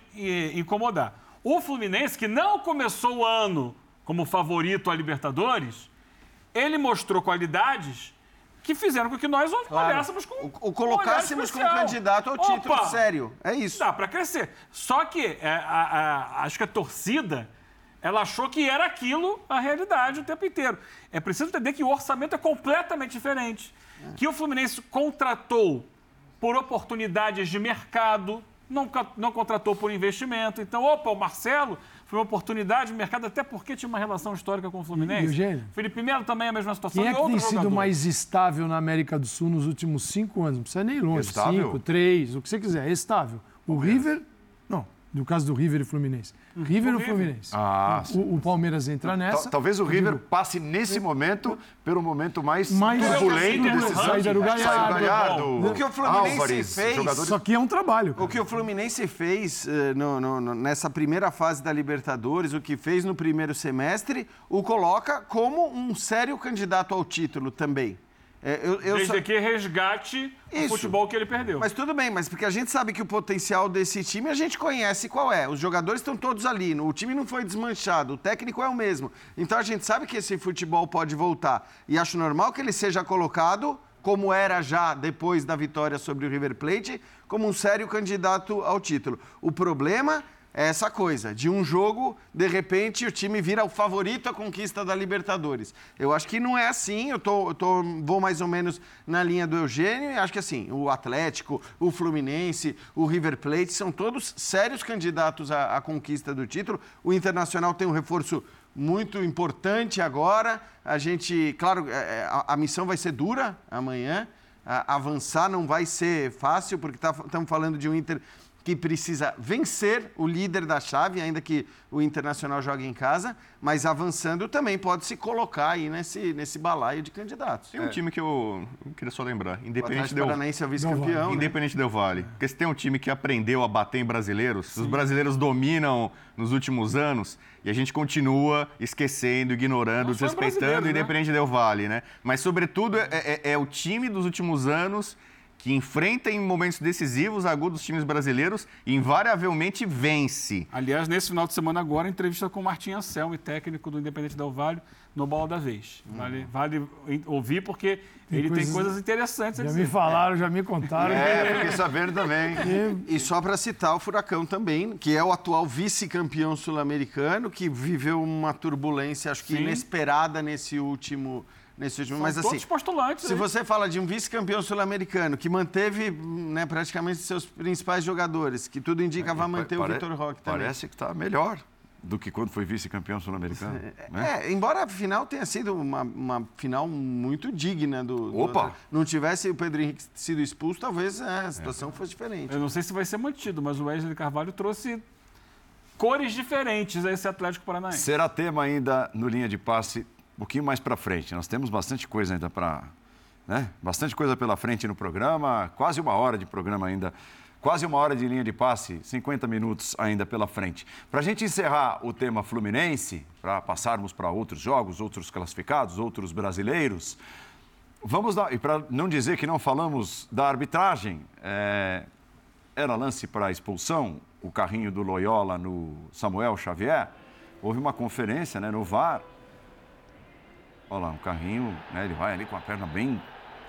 incomodar. O Fluminense, que não começou o ano como favorito à Libertadores, ele mostrou qualidades que fizeram com que nós olhássemos com O, o colocássemos olhar como candidato ao título Opa! sério. É isso. Dá para crescer. Só que é, a- a- acho que a torcida ela achou que era aquilo a realidade o tempo inteiro. É preciso entender que o orçamento é completamente diferente. Que o Fluminense contratou por oportunidades de mercado, não, não contratou por investimento. Então, opa, o Marcelo foi uma oportunidade de mercado, até porque tinha uma relação histórica com o Fluminense. Eugênio? Felipe Melo também é a mesma situação. Quem é e que tem outro sido jogador. mais estável na América do Sul nos últimos cinco anos? Não precisa nem ir longe. Estável? Cinco, três, o que você quiser. É estável. O River. No caso do River e Fluminense. River o ou River. Fluminense? Ah, o, o Palmeiras entra nessa. Tal- Talvez o River passe nesse momento pelo momento mais Mais turbulento desses saída do Galhardo. O que o Fluminense Álvares, fez- jogadores Isso aqui é um trabalho. O que o Fluminense fez eh, no- no- no- nessa primeira fase da Libertadores, o que fez no primeiro semestre, o coloca como um sério candidato ao título também. É, eu- eu Desde só- que resgate o Isso. futebol que ele perdeu. Mas tudo bem, mas porque a gente sabe que o potencial desse time a gente conhece qual é. Os jogadores estão todos ali, o time não foi desmanchado, o técnico é o mesmo. Então a gente sabe que esse futebol pode voltar. E acho normal que ele seja colocado, como era já depois da vitória sobre o River Plate, como um sério candidato ao título. O problema é essa coisa, de um jogo, de repente, o time vira o favorito à conquista da Libertadores. Eu acho que não é assim, eu tô, eu tô- vou mais ou menos na linha do Eugênio e acho que assim, o Atlético, o Fluminense, o River Plate são todos sérios candidatos à, à conquista do título. O Internacional tem um reforço muito importante agora. A gente, claro, é, é, a, a missão vai ser dura amanhã. A- avançar não vai ser fácil, porque estamos falando de um Inter que precisa vencer o líder da chave, ainda que o Internacional jogue em casa, mas avançando também pode se colocar aí nesse, nesse balaio de candidatos. Tem um time que eu, eu queria só lembrar. Independente Del Paranaense é o vice-campeão. né? Independente Del Vale. Porque se tem um time que aprendeu a bater em brasileiros, os brasileiros dominam nos últimos anos e a gente continua esquecendo, ignorando, Não desrespeitando né? Independente Del Vale, né? Mas, sobretudo, é, é- é o time dos últimos anos que enfrenta em momentos decisivos, agudos, os times brasileiros e invariavelmente vence. Aliás, nesse final de semana agora, entrevista com o Martim Anselmi, técnico do Independente Del Vale, no Bola da Vez. Vale, vale ouvir porque ele coisas- tem coisas interessantes a Já dizer. me falaram, já me contaram. É, fiquei sabendo também. E só para citar o Furacão também, que é o atual vice-campeão sul-americano, que viveu uma turbulência, acho que Sim. inesperada nesse último. Nesse último São mas assim, todos postulantes. se aí. você fala de um vice-campeão sul-americano que manteve né, praticamente seus principais jogadores, que tudo indica vai manter o Pare- Vitor Roque também. Parece que está melhor do que quando foi vice-campeão sul-americano. né? É, embora a final tenha sido uma, uma final muito digna do, do- Opa! Não tivesse o Pedro Henrique sido expulso, talvez é, a situação fosse diferente. Eu não sei se vai ser mantido, mas o Wesley Carvalho trouxe cores diferentes a esse Atlético Paranaense. Será tema ainda no linha de passe um pouquinho mais para frente. Nós temos bastante coisa ainda para. Né? Bastante coisa pela frente no programa, quase uma hora de programa ainda. Quase uma hora de linha de passe, 50 minutos ainda pela frente. Para a gente encerrar o tema Fluminense, para passarmos para outros jogos, outros classificados, outros brasileiros, Vamos dar, e para não dizer que não falamos da arbitragem, é, era lance para expulsão, o carrinho do Loyola no Samuel Xavier. Houve uma conferência né, no VAR. Olha lá, um carrinho, né, ele vai ali com a perna bem.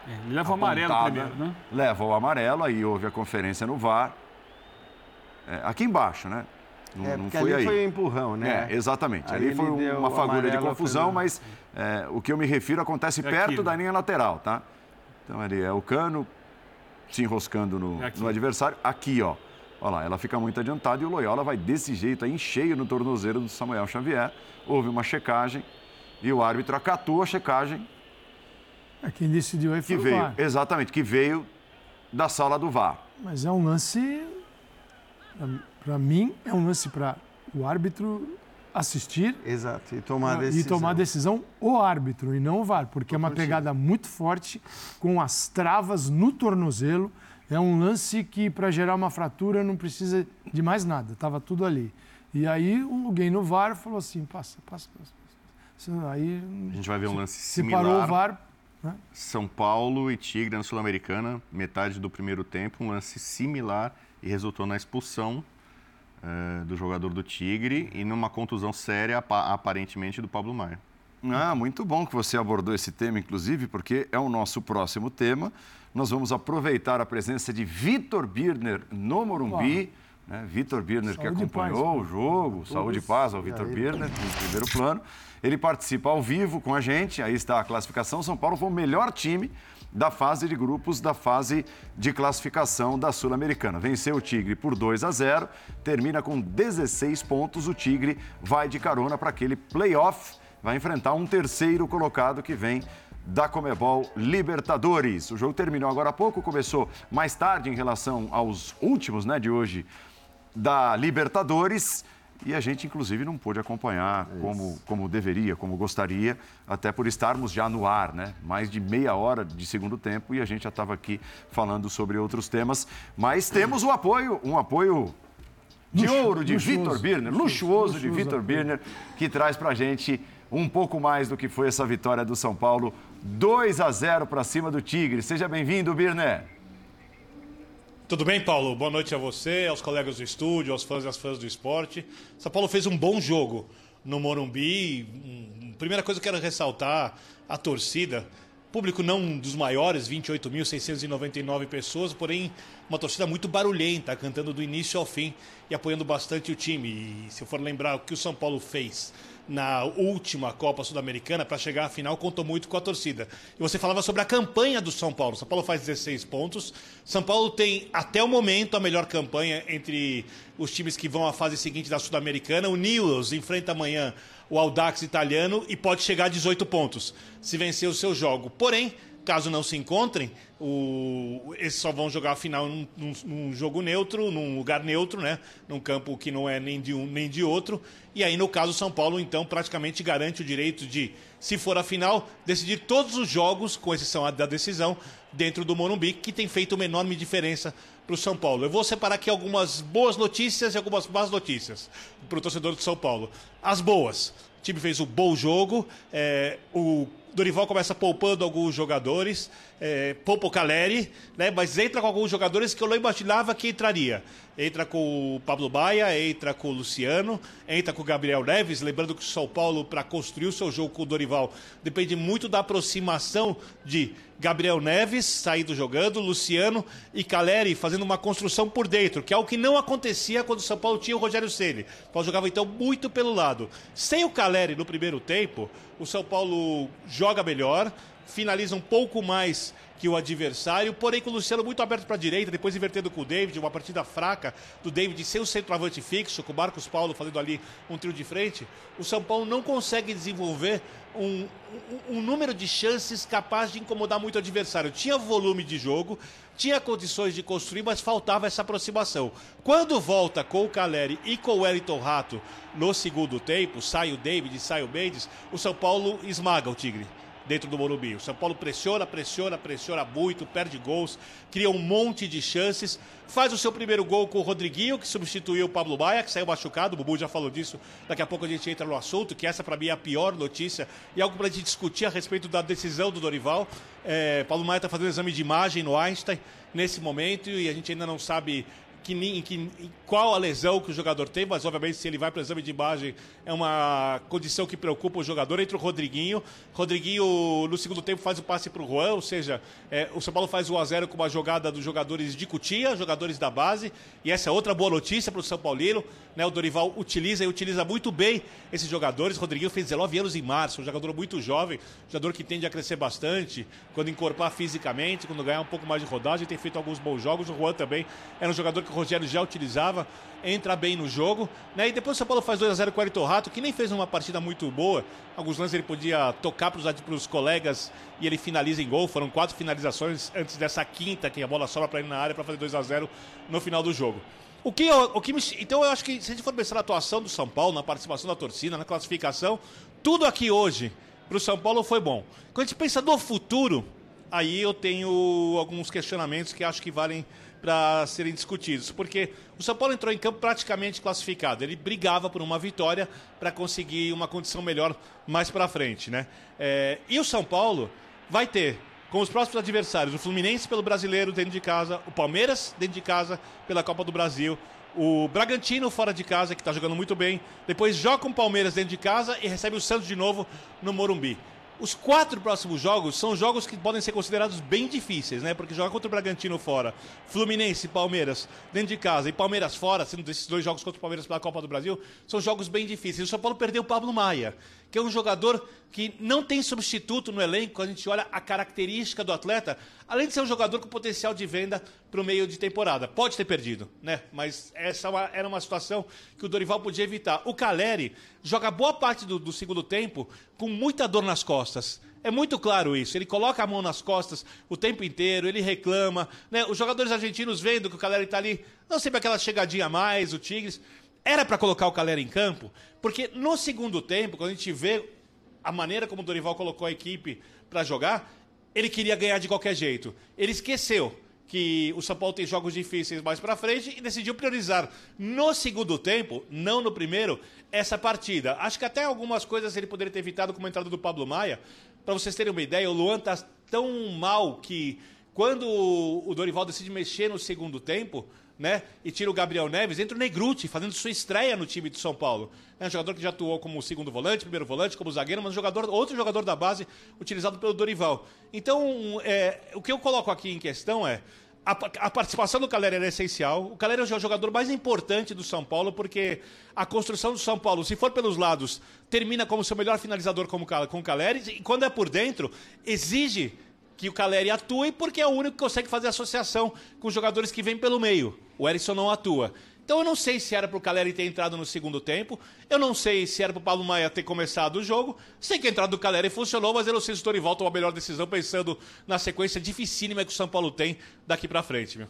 É, ele leva o amarelo primeiro, né? Leva o amarelo, aí houve a conferência no VAR. É, aqui embaixo, né? Não, é, não foi ali aí. foi um empurrão, né? É, exatamente. Aí ali foi uma fagulha de confusão, mas é, o que eu me refiro acontece é perto aqui, da linha lateral, tá? Então ali é o cano se enroscando no, é no adversário. Aqui, ó. Olha lá, ela fica muito adiantada e o Loyola vai desse jeito aí, em cheio no tornozeiro do Samuel Xavier. Houve uma checagem e o árbitro acatou a checagem. É quem decidiu aí foi que veio, VAR. Exatamente, que veio da sala do VAR. Mas é um lance para mim, é um lance para o árbitro assistir. Exato, e tomar a decisão. E tomar a decisão o árbitro e não o VAR, porque é uma pegada muito forte, com as travas no tornozelo. É um lance que, para gerar uma fratura, não precisa de mais nada, estava tudo ali. E aí, alguém no VAR falou assim: passa, passa, passa. Aí, a gente vai ver um lance similar. Separou o VAR. Né? São Paulo e Tigre na Sul-Americana, metade do primeiro tempo, um lance similar e resultou na expulsão uh, do jogador do Tigre e numa contusão séria, aparentemente, do Pablo Maia. Ah, muito bom que você abordou esse tema, inclusive, porque é o nosso próximo tema. Nós vamos aproveitar a presença de Vitor Birner no Morumbi. Né? Vitor Birner, que acompanhou o jogo, saúde e paz ao Vitor Birner, no primeiro plano. Ele participa ao vivo com a gente, aí está a classificação. São Paulo foi o melhor time da fase de grupos da fase de classificação da Sul-Americana. Venceu o Tigre por 2 a 0, termina com 16 pontos. O Tigre vai de carona para aquele playoff, vai enfrentar um terceiro colocado que vem da Comebol Libertadores. O jogo terminou agora há pouco, começou mais tarde em relação aos últimos, né, de hoje da Libertadores e a gente, inclusive, não pôde acompanhar como, como deveria, como gostaria, até por estarmos já no ar, né? Mais de meia hora de segundo tempo e a gente já estava aqui falando sobre outros temas. Mas temos o apoio, um apoio de Luxo, ouro de Vitor Birner, luxuoso, luxuoso de Vitor Birner, que traz para a gente um pouco mais do que foi essa vitória do São Paulo. 2 a 0 para cima do Tigre. Seja bem-vindo, Birner. Tudo bem, Paulo? Boa noite a você, aos colegas do estúdio, aos fãs e às fãs do esporte. São Paulo fez um bom jogo no Morumbi. Primeira coisa que eu quero ressaltar, a torcida. Público não dos maiores, 28.699 pessoas, porém uma torcida muito barulhenta, cantando do início ao fim e apoiando bastante o time. E se eu for lembrar o que o São Paulo fez na última Copa Sul-Americana para chegar à final contou muito com a torcida. E você falava sobre a campanha do São Paulo. São Paulo faz 16 pontos. São Paulo tem, até o momento, a melhor campanha entre os times que vão à fase seguinte da Sul-Americana. O Newells enfrenta amanhã o Audax italiano e pode chegar a 18 pontos se vencer o seu jogo. Porém, caso não se encontrem, o, esses só vão jogar a final num, num, num, jogo neutro, num lugar neutro, né? Num campo que não é nem de um nem de outro. E aí, no caso, São Paulo, então, praticamente garante o direito de, se for a final, decidir todos os jogos, com exceção da decisão, dentro do Morumbi, que tem feito uma enorme diferença para o São Paulo. Eu vou separar aqui algumas boas notícias e algumas más notícias para o torcedor do São Paulo. As boas. O time fez um bom jogo. É, o Dorival começa poupando alguns jogadores, é, poupa o Caleri, né, mas entra com alguns jogadores que eu não imaginava que entraria. Entra com o Pablo Baia, entra com o Luciano, entra com o Gabriel Neves. Lembrando que o São Paulo, para construir o seu jogo com o Dorival, depende muito da aproximação de Gabriel Neves saindo jogando, Luciano e Caleri fazendo uma construção por dentro, que é o que não acontecia quando o São Paulo tinha o Rogério Ceni. O Paulo jogava então muito pelo lado. Sem o Caleri no primeiro tempo, o São Paulo joga melhor, finaliza um pouco mais que o adversário, porém com o Luciano muito aberto para a direita, depois invertendo com o David, uma partida fraca do David sem o centroavante fixo, com o Marcos Paulo fazendo ali um trio de frente, o São Paulo não consegue desenvolver um, um, um número de chances capaz de incomodar muito o adversário. Tinha volume de jogo, tinha condições de construir, mas faltava essa aproximação. Quando volta com o Caleri e com o Wellington Rato no segundo tempo, sai o David, sai o Mendes, o São Paulo esmaga o Tigre dentro do Morumbi. O São Paulo pressiona, pressiona, pressiona muito, perde gols, cria um monte de chances. Faz o seu primeiro gol com o Rodriguinho, que substituiu o Pablo Maia, que saiu machucado. O Bubu já falou disso. Daqui a pouco a gente entra no assunto, que essa para mim é a pior notícia e algo para a gente discutir a respeito da decisão do Dorival. É, Pablo Maia está fazendo exame de imagem no Einstein nesse momento e a gente ainda não sabe que, que, qual a lesão que o jogador tem, mas obviamente se ele vai para o exame de imagem é uma condição que preocupa o jogador. Entre o Rodriguinho, Rodriguinho no segundo tempo faz o passe para o Juan, ou seja, é, o São Paulo faz o 1x0 com uma jogada dos jogadores de Cutia, jogadores da base, e essa é outra boa notícia para o São Paulino. Né, o Dorival utiliza e utiliza muito bem esses jogadores. Rodriguinho fez 19 anos em março, um jogador muito jovem, jogador que tende a crescer bastante quando encorpar fisicamente, quando ganhar um pouco mais de rodagem, tem feito alguns bons jogos. O Juan também era um jogador que o Rogério já utilizava, entra bem no jogo. Né? E depois o São Paulo faz 2x0 com o Ayrton Rato, que nem fez uma partida muito boa. Alguns lances ele podia tocar para os colegas e ele finaliza em gol. Foram quatro finalizações antes dessa quinta, que a bola sobra para ele na área para fazer 2x0 no final do jogo. O que, o que me, então eu acho que se a gente for pensar na atuação do São Paulo, na participação da torcida, na classificação, tudo aqui hoje para o São Paulo foi bom. Quando a gente pensa no futuro, aí eu tenho alguns questionamentos que acho que valem para serem discutidos, porque o São Paulo entrou em campo praticamente classificado. Ele brigava por uma vitória para conseguir uma condição melhor mais para frente, né? É, e o São Paulo vai ter com os próximos adversários o Fluminense pelo Brasileiro dentro de casa, o Palmeiras dentro de casa pela Copa do Brasil, o Bragantino fora de casa que está jogando muito bem, depois joga com o Palmeiras dentro de casa e recebe o Santos de novo no Morumbi. Os quatro próximos jogos são jogos que podem ser considerados bem difíceis, né? Porque jogar contra o Bragantino fora, Fluminense, Palmeiras dentro de casa e Palmeiras fora, sendo desses dois jogos contra o Palmeiras pela Copa do Brasil, são jogos bem difíceis. O São Paulo perdeu o Pablo Maia, que é um jogador que não tem substituto no elenco, a gente olha a característica do atleta, além de ser um jogador com potencial de venda para o meio de temporada. Pode ter perdido, né? Mas essa é era uma situação que o Dorival podia evitar. O Caleri joga boa parte do, do segundo tempo com muita dor nas costas. É muito claro isso. Ele coloca a mão nas costas o tempo inteiro, ele reclama. Né? Os jogadores argentinos vendo que o Caleri está ali, não sempre aquela chegadinha a mais, o Tigres. Era para colocar o Calera em campo, porque no segundo tempo, quando a gente vê a maneira como o Dorival colocou a equipe para jogar, ele queria ganhar de qualquer jeito. Ele esqueceu que o São Paulo tem jogos difíceis mais para frente e decidiu priorizar no segundo tempo, não no primeiro, essa partida. Acho que até algumas coisas ele poderia ter evitado, como a entrada do Pablo Maia. Para vocês terem uma ideia, o Luan está tão mal que quando o Dorival decide mexer no segundo tempo, né? E tira o Gabriel Neves, entra o Negruti, fazendo sua estreia no time de São Paulo. É um jogador que já atuou como segundo volante, primeiro volante, como zagueiro, mas um jogador, outro jogador da base utilizado pelo Dorival. Então, é, o que eu coloco aqui em questão é. A, a participação do Calera era essencial. O Calera é o jogador mais importante do São Paulo, porque a construção do São Paulo, se for pelos lados, termina como seu melhor finalizador com o Calera, e quando é por dentro, exige que o Caleri atue porque é o único que consegue fazer associação com os jogadores que vêm pelo meio. O Erisson não atua. Então eu não sei se era para o Caleri ter entrado no segundo tempo, eu não sei se era para o Paulo Maia ter começado o jogo. Sei que a entrada do Caleri funcionou, mas eu não sei se o Dorival tomou a melhor decisão pensando na sequência dificílima que o São Paulo tem daqui para frente. Meu.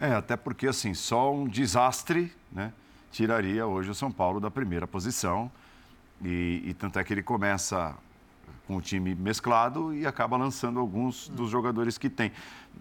É, até porque assim, só um desastre né, tiraria hoje o São Paulo da primeira posição. E, e tanto é que ele começa com o time mesclado e acaba lançando alguns dos jogadores que tem.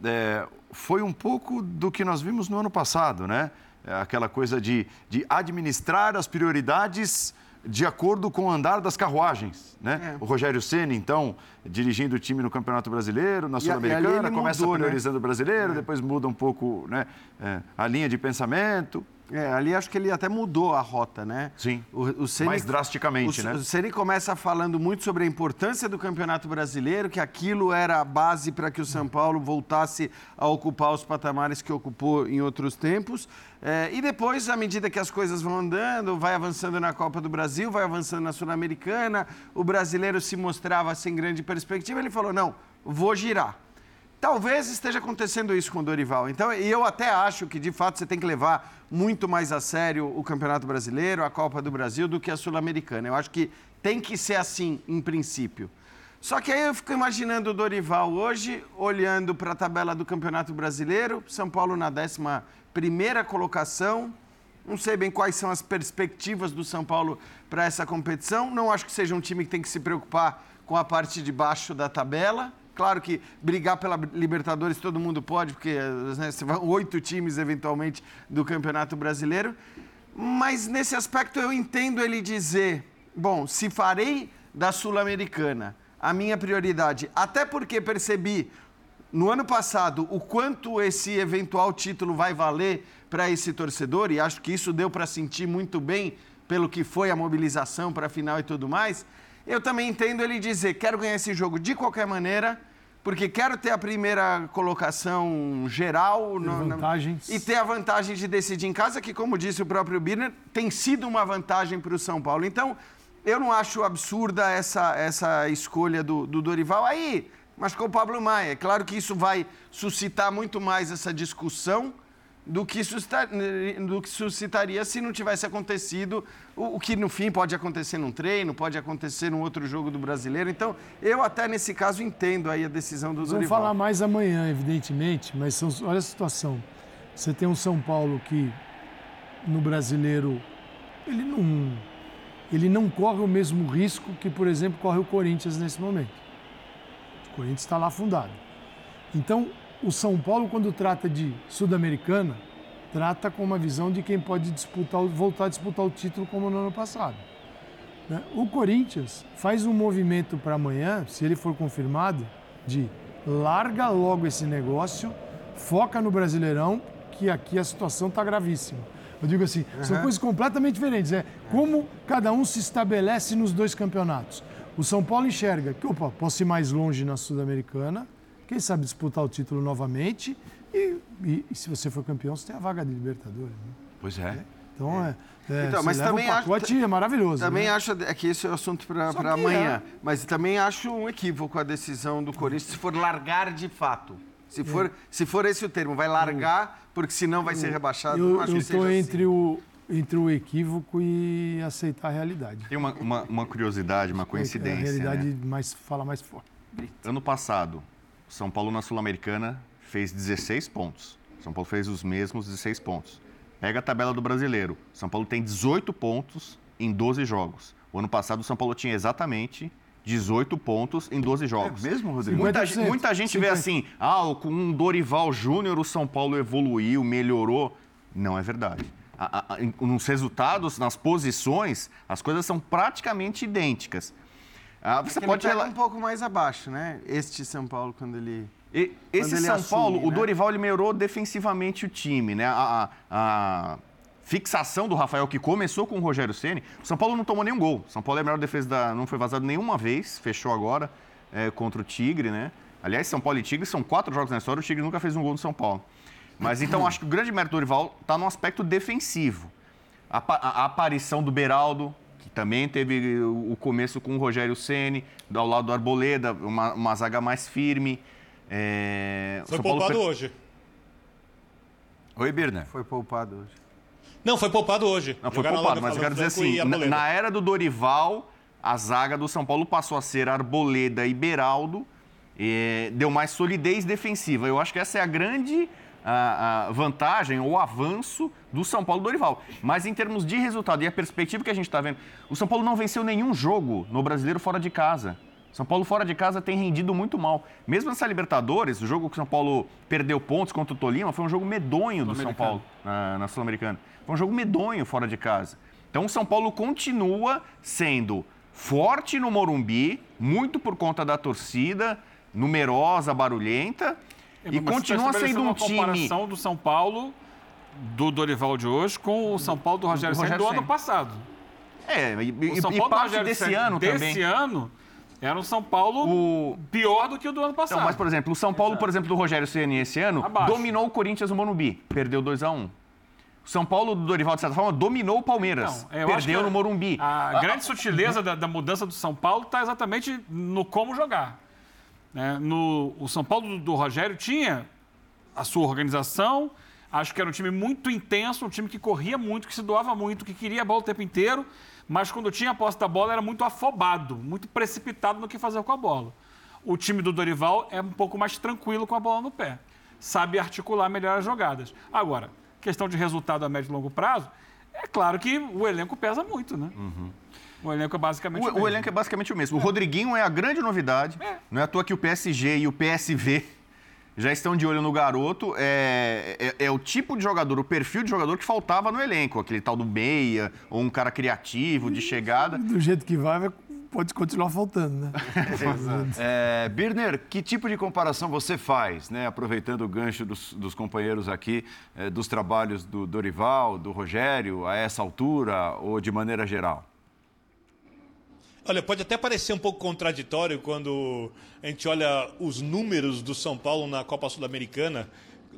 É, foi um pouco do que nós vimos no ano passado, né? É aquela coisa de, de administrar as prioridades de acordo com o andar das carruagens, né? É. O Rogério Ceni, então, dirigindo o time no Campeonato Brasileiro, na Sul-Americana, começa mudou, né? priorizando né? o brasileiro, é. depois muda um pouco né, é, a linha de pensamento. É, ali acho que ele até mudou a rota, né? Sim. O, o Ceni, mais drasticamente, o, né? O Ceni começa falando muito sobre a importância do Campeonato Brasileiro, que aquilo era a base para que o São Paulo voltasse a ocupar os patamares que ocupou em outros tempos. É, e depois, à medida que as coisas vão andando, vai avançando na Copa do Brasil, vai avançando na Sul-Americana, o brasileiro se mostrava sem grande perspectiva, ele falou: não, vou girar. Talvez esteja acontecendo isso com o Dorival. Então, eu até acho que, de fato, você tem que levar muito mais a sério o Campeonato Brasileiro, a Copa do Brasil, do que a Sul-Americana. Eu acho que tem que ser assim, em princípio. Só que aí eu fico imaginando o Dorival hoje, olhando para a tabela do Campeonato Brasileiro, São Paulo na 11 colocação. Não sei bem quais são as perspectivas do São Paulo para essa competição. Não acho que seja um time que tem que se preocupar com a parte de baixo da tabela. Claro que brigar pela Libertadores todo mundo pode, porque né, oito times eventualmente do Campeonato Brasileiro. Mas nesse aspecto eu entendo ele dizer: bom, se farei da Sul-Americana a minha prioridade, até porque percebi no ano passado o quanto esse eventual título vai valer para esse torcedor, e acho que isso deu para sentir muito bem pelo que foi a mobilização para a final e tudo mais. Eu também entendo ele dizer: quero ganhar esse jogo de qualquer maneira, porque quero ter a primeira colocação geral no, vantagens. Na, e ter a vantagem de decidir em casa, que, como disse o próprio Birner, tem sido uma vantagem para o São Paulo. Então, eu não acho absurda essa, essa escolha do, do Dorival. Aí, machucou o Pablo Maia. É claro que isso vai suscitar muito mais essa discussão do que, do que suscitaria se não tivesse acontecido o, o, que no fim pode acontecer num treino, pode acontecer num outro jogo do brasileiro. Então, eu até nesse caso entendo aí a decisão do Dorival. Vamos falar mais amanhã, evidentemente, mas são, olha a situação. Você tem um São Paulo que no brasileiro ele não ele não corre o mesmo risco que, por exemplo, corre o Corinthians nesse momento. O Corinthians está lá afundado. Então, o São Paulo, quando trata de Sul-Americana, trata com uma visão de quem pode disputar, voltar a disputar o título como no ano passado. Né? O Corinthians faz um movimento para amanhã, se ele for confirmado, de larga logo esse negócio, foca no Brasileirão, que aqui a situação está gravíssima. Eu digo assim, uhum. são coisas completamente diferentes. É como cada um se estabelece nos dois campeonatos. O São Paulo enxerga que, opa, posso ir mais longe na Sul-Americana, quem sabe disputar o título novamente. E, e, e, se você for campeão, você tem a vaga de Libertadores. Né? Pois é. Então, é. é, é então, mas também um pacote acho, é maravilhoso. Também né? acho é que esse é o assunto para amanhã. É. Mas também acho um equívoco a decisão do Corinthians se for largar de fato. Se for, é. se for esse o termo, vai largar, porque senão vai ser rebaixado. Eu estou entre, assim. o, entre o equívoco e aceitar a realidade. Tem uma, uma, uma curiosidade, uma coincidência. A realidade né? mais, fala mais forte. Ano passado, são Paulo na Sul-Americana fez 16 pontos. São Paulo fez os mesmos 16 pontos. Pega a tabela do brasileiro. São Paulo tem 18 pontos em 12 jogos. O ano passado o São Paulo tinha exatamente 18 pontos em 12 jogos. É mesmo, Rodrigo? Muita, muita gente 50. vê assim, ah, com um Dorival Júnior o São Paulo evoluiu, melhorou. Não é verdade. A, a, nos resultados, nas posições, as coisas são praticamente idênticas. Ah, você pode ir um pouco mais abaixo, né? Este São Paulo quando ele e, esse ele São assume, Paulo, né? o Dorival ele melhorou defensivamente o time, né? A, a, a, fixação do Rafael que começou com o Rogério Ceni. O São Paulo não tomou nenhum gol. São Paulo é a melhor defesa da, não foi vazado nenhuma vez, fechou agora é, contra o Tigre, né? Aliás, São Paulo e Tigre são quatro jogos na história. O Tigre nunca fez um gol no São Paulo. Mas então acho que o grande mérito do Dorival está no aspecto defensivo. A, a, a aparição do Beraldo, também teve o começo com o Rogério Ceni ao lado do Arboleda, uma, uma zaga mais firme. É... Foi poupado per... hoje. Oi, Birner. Foi poupado hoje. Não, foi poupado hoje. Não, foi poupado, mas eu quero dizer assim, na, na, era do Dorival, a zaga do São Paulo passou a ser Arboleda e Beraldo, e deu mais solidez defensiva. Eu acho que essa é a grande a, a vantagem ou avanço do São Paulo Dorival. Mas em termos de resultado e a perspectiva que a gente está vendo, o São Paulo não venceu nenhum jogo no brasileiro fora de casa. São Paulo fora de casa tem rendido muito mal. Mesmo nessa Libertadores, o jogo que o São Paulo perdeu pontos contra o Tolima foi um jogo medonho do São Paulo na, na Sul-Americana. Foi um jogo medonho fora de casa. Então o São Paulo continua sendo forte no Morumbi, muito por conta da torcida, numerosa, barulhenta, é, e continua sendo um time. comparação do São Paulo do Dorival de hoje com o São Paulo do Rogério, do, Rogério do ano passado. É, e, o São Paulo e parte desse ano desse também. Desse ano era um São Paulo o... pior do que o do ano passado. Não, mas, por exemplo, o São Paulo, Exato. por exemplo, do Rogério Ceni esse ano, Abaixo. dominou o Corinthians no Morumbi, perdeu 2 a 1 um. O São Paulo do Dorival, de certa forma, dominou o Palmeiras, não, perdeu no Morumbi. A, a grande sutileza da, da mudança do São Paulo está exatamente no como jogar. Né? No, o São Paulo do, do Rogério tinha a sua organização, acho que era um time muito intenso, um time que corria muito, que se doava muito, que queria a bola o tempo inteiro, mas quando tinha a posse da bola era muito afobado, muito precipitado no que fazer com a bola. O time do Dorival é um pouco mais tranquilo com a bola no pé, sabe articular melhor as jogadas. Agora, questão de resultado a médio e longo prazo, É claro que o elenco pesa muito, né? O elenco é basicamente o, O, o mesmo. elenco é basicamente o mesmo. O Rodriguinho é a grande novidade. É. Não é à toa que o PSG e o PSV já estão de olho no garoto. É, é- é o tipo de jogador, o perfil de jogador que faltava no elenco. Aquele tal do meia, ou um cara criativo, de chegada. Do jeito que vai, vai- pode continuar faltando, né? É, Birner, que tipo de comparação você faz, né, aproveitando o gancho dos, dos companheiros aqui, é, dos trabalhos do Dorival, do Rogério, a essa altura ou de maneira geral? Olha, pode até parecer um pouco contraditório quando a gente olha os números do São Paulo na Copa Sul-Americana,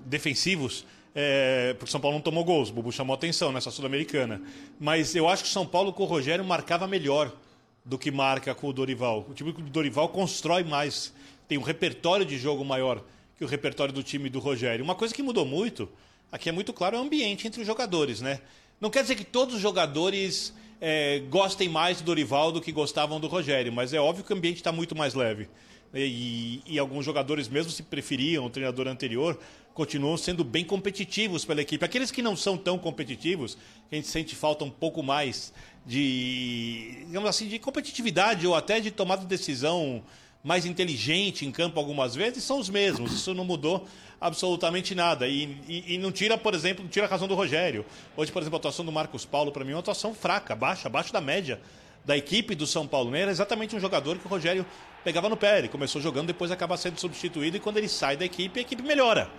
defensivos, é, porque São Paulo não tomou gols, o Bubu chamou atenção nessa Sul-Americana. Mas eu acho que o São Paulo com o Rogério marcava melhor do que marca com o Dorival. O time do Dorival constrói mais, tem um repertório de jogo maior que o repertório do time do Rogério. Uma coisa que mudou muito, aqui é muito claro, é o ambiente entre os jogadores, né? Não quer dizer que todos os jogadores é, gostem mais do Dorival do que gostavam do Rogério, mas é óbvio que o ambiente está muito mais leve. E, e alguns jogadores, mesmo se preferiam o treinador anterior, continuam sendo bem competitivos pela equipe. Aqueles que não são tão competitivos, a gente sente falta um pouco mais de, digamos assim, de competitividade ou até de tomada de decisão mais inteligente em campo algumas vezes, são os mesmos. Isso não mudou absolutamente nada. E, e- e não tira, por exemplo, não tira a razão do Rogério. Hoje, por exemplo, a atuação do Marcos Paulo, para mim, é uma atuação fraca, baixa, abaixo da média da equipe do São Paulo. Né? Era exatamente um jogador que o Rogério pegava no pé. Ele começou jogando, depois acaba sendo substituído e quando ele sai da equipe, a equipe melhora.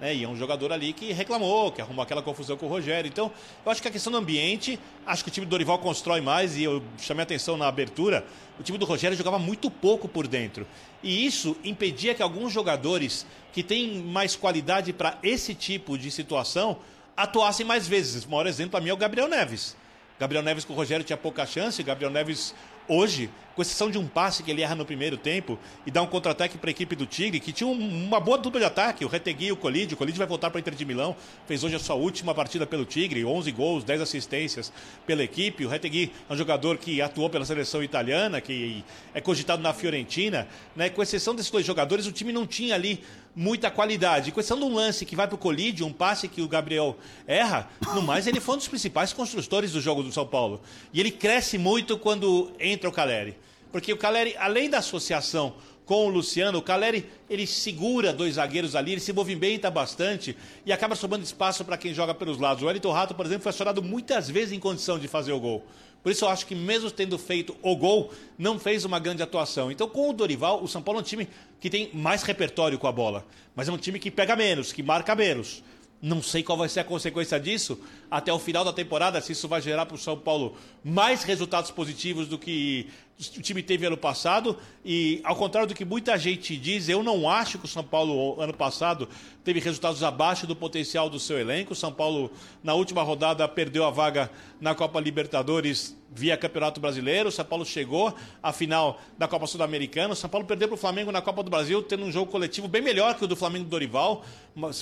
Né? E é um jogador ali que reclamou, que arrumou aquela confusão com o Rogério. Então, eu acho que a questão do ambiente, acho que o time do Dorival constrói mais e eu chamei atenção na abertura. O time do Rogério jogava muito pouco por dentro. E isso impedia que alguns jogadores que têm mais qualidade para esse tipo de situação atuassem mais vezes. O maior exemplo para mim é o Gabriel Neves. Gabriel Neves com o Rogério tinha pouca chance. Gabriel Neves hoje, com exceção de um passe que ele erra no primeiro tempo e dá um contra-ataque para a equipe do Tigre, que tinha um- uma boa dupla de ataque, o Retegui e o Colide. O Colide vai voltar para o Inter de Milão, fez hoje a sua última partida pelo Tigre, 11 gols, 10 assistências pela equipe. O Retegui é um jogador que atuou pela seleção italiana, que é cogitado na Fiorentina. Né? Com exceção desses dois jogadores, o time não tinha ali muita qualidade. Com exceção de um lance que vai para o Colide, um passe que o Gabriel erra, no mais ele foi um dos principais construtores do jogo do São Paulo. E ele cresce muito quando entra o Caleri. Porque o Caleri, além da associação com o Luciano, o Caleri, ele segura dois zagueiros ali, ele se movimenta bastante e acaba sobrando espaço para quem joga pelos lados. O Elton Rato, por exemplo, foi acionado muitas vezes em condição de fazer o gol. Por isso eu acho que mesmo tendo feito o gol, não fez uma grande atuação. Então com o Dorival, o São Paulo é um time que tem mais repertório com a bola, mas é um time que pega menos, que marca menos. Não sei qual vai ser a consequência disso até o final da temporada, se isso vai gerar para o São Paulo mais resultados positivos do que o time teve ano passado. E ao contrário do que muita gente diz, eu não acho que o São Paulo ano passado teve resultados abaixo do potencial do seu elenco. O São Paulo, na última rodada, perdeu a vaga na Copa Libertadores via Campeonato Brasileiro. O São Paulo chegou à final da Copa Sul-Americana. O São Paulo perdeu para o Flamengo na Copa do Brasil, tendo um jogo coletivo bem melhor que o do Flamengo do Dorival,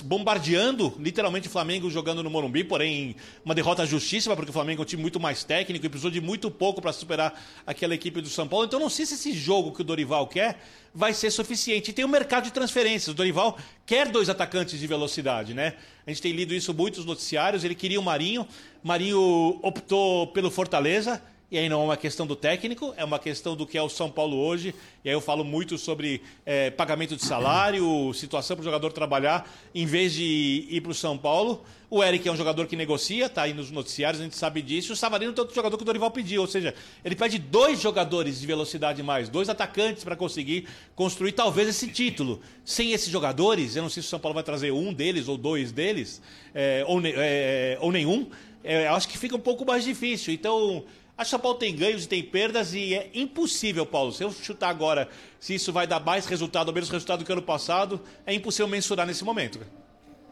bombardeando literalmente o Flamengo jogando no Morumbi, porém uma derrota justíssima, porque o Flamengo é um time muito mais técnico e precisou de muito pouco para superar aquela equipe do São Paulo. Então não sei se esse jogo que o Dorival quer vai ser suficiente. E tem o mercado de transferências. O Dorival quer dois atacantes de velocidade, né? A gente tem lido isso muito nos noticiários. Ele queria o Marinho. Marinho optou pelo Fortaleza. E aí não é uma questão do técnico, é uma questão do que é o São Paulo hoje. E aí eu falo muito sobre eh, pagamento de salário, situação para o jogador trabalhar, em vez de ir para o São Paulo. O Eric é um jogador que negocia, está aí nos noticiários, a gente sabe disso. O Savarino é outro jogador que o Dorival pediu. Ou seja, ele pede dois jogadores de velocidade mais, dois atacantes para conseguir construir talvez esse título. Sem esses jogadores, eu não sei se o São Paulo vai trazer um deles ou dois deles, eh, ou, ne- eh, ou nenhum. eh, acho que fica um pouco mais difícil. Então. O São Paulo tem ganhos e tem perdas e é impossível, Paulo. Se eu chutar agora se isso vai dar mais resultado ou menos resultado do que ano passado, é impossível mensurar nesse momento.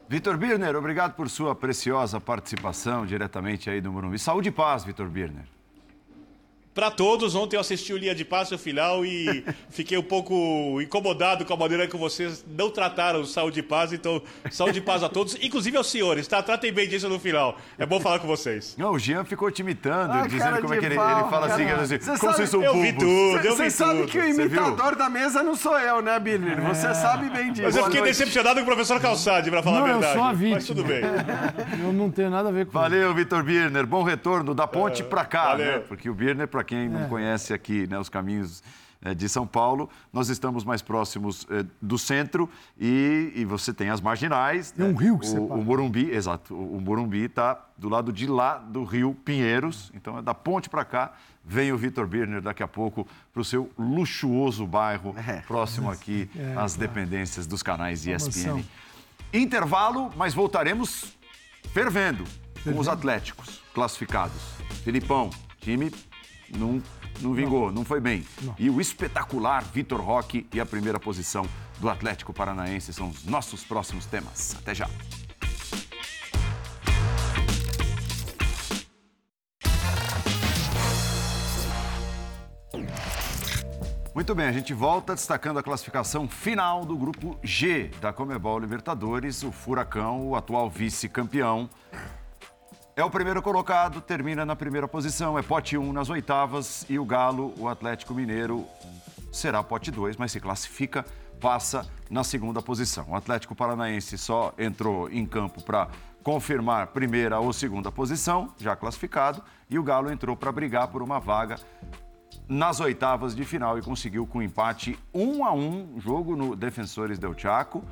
Vitor Birner, obrigado por sua preciosa participação diretamente aí do Morumbi. Saúde e paz, Vitor Birner. Para todos. Ontem eu assisti o Linha de Passe o final e fiquei um pouco incomodado com a maneira que vocês não trataram o Saúde e Paz. Então, saúde e paz a todos, inclusive aos senhores, tá? Tratem bem disso no final. É bom falar com vocês. Não, o Jean ficou te imitando, Ah, dizendo como é que ele, pau, ele fala assim, cara. assim Você como sabe- vocês são eu vi tudo. eu Você sabe tudo. que o imitador da mesa não sou eu, né, Birner? Você sabe bem disso. Mas eu fiquei decepcionado com o professor Calçade, para falar Não, a eu verdade. sou a vítima. Mas tudo bem. Eu não tenho nada a ver com isso. Valeu, Vitor Birner. Bom retorno da ponte pra cá, valeu. né? Porque o Birner, para quem não conhece aqui né, os caminhos eh, de São Paulo, nós estamos mais próximos eh, do centro e, e você tem as marginais. Né? um rio que o, o Morumbi, exato. O, o Morumbi está do lado de lá do rio Pinheiros. Então é da ponte para cá. Vem o Vitor Birner daqui a pouco para o seu luxuoso bairro, É. próximo aqui É, às dependências dos canais ESPN. Intervalo, mas voltaremos fervendo com os Atléticos classificados. Filipão, time não, não vingou, não, foi bem. E o espetacular Vitor Roque e a primeira posição do Atlético Paranaense são os nossos próximos temas. Até já. Muito bem, a gente volta destacando a classificação final do grupo G da Comebol Libertadores. O Furacão, o atual vice-campeão, é o primeiro colocado, termina na primeira posição, é pote 1 nas oitavas e o Galo, o Atlético Mineiro, será pote 2, mas se classifica, passa na segunda posição. O Atlético Paranaense só entrou em campo para confirmar primeira ou segunda posição, já classificado, e o Galo entrou para brigar por uma vaga nas oitavas de final e conseguiu com empate 1 a 1 jogo no Defensores del Chaco.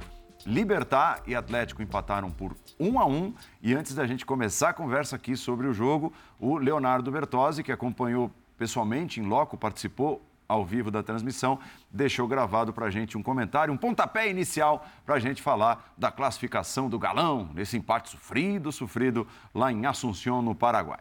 Libertar e Atlético empataram por 1 a 1 e antes da gente começar a conversa aqui sobre o jogo, o Leonardo Bertozzi, que acompanhou pessoalmente em loco, participou ao vivo da transmissão, deixou gravado para a gente um comentário, um pontapé inicial para a gente falar da classificação do Galão, nesse empate sofrido, sofrido lá em Assunção, no Paraguai.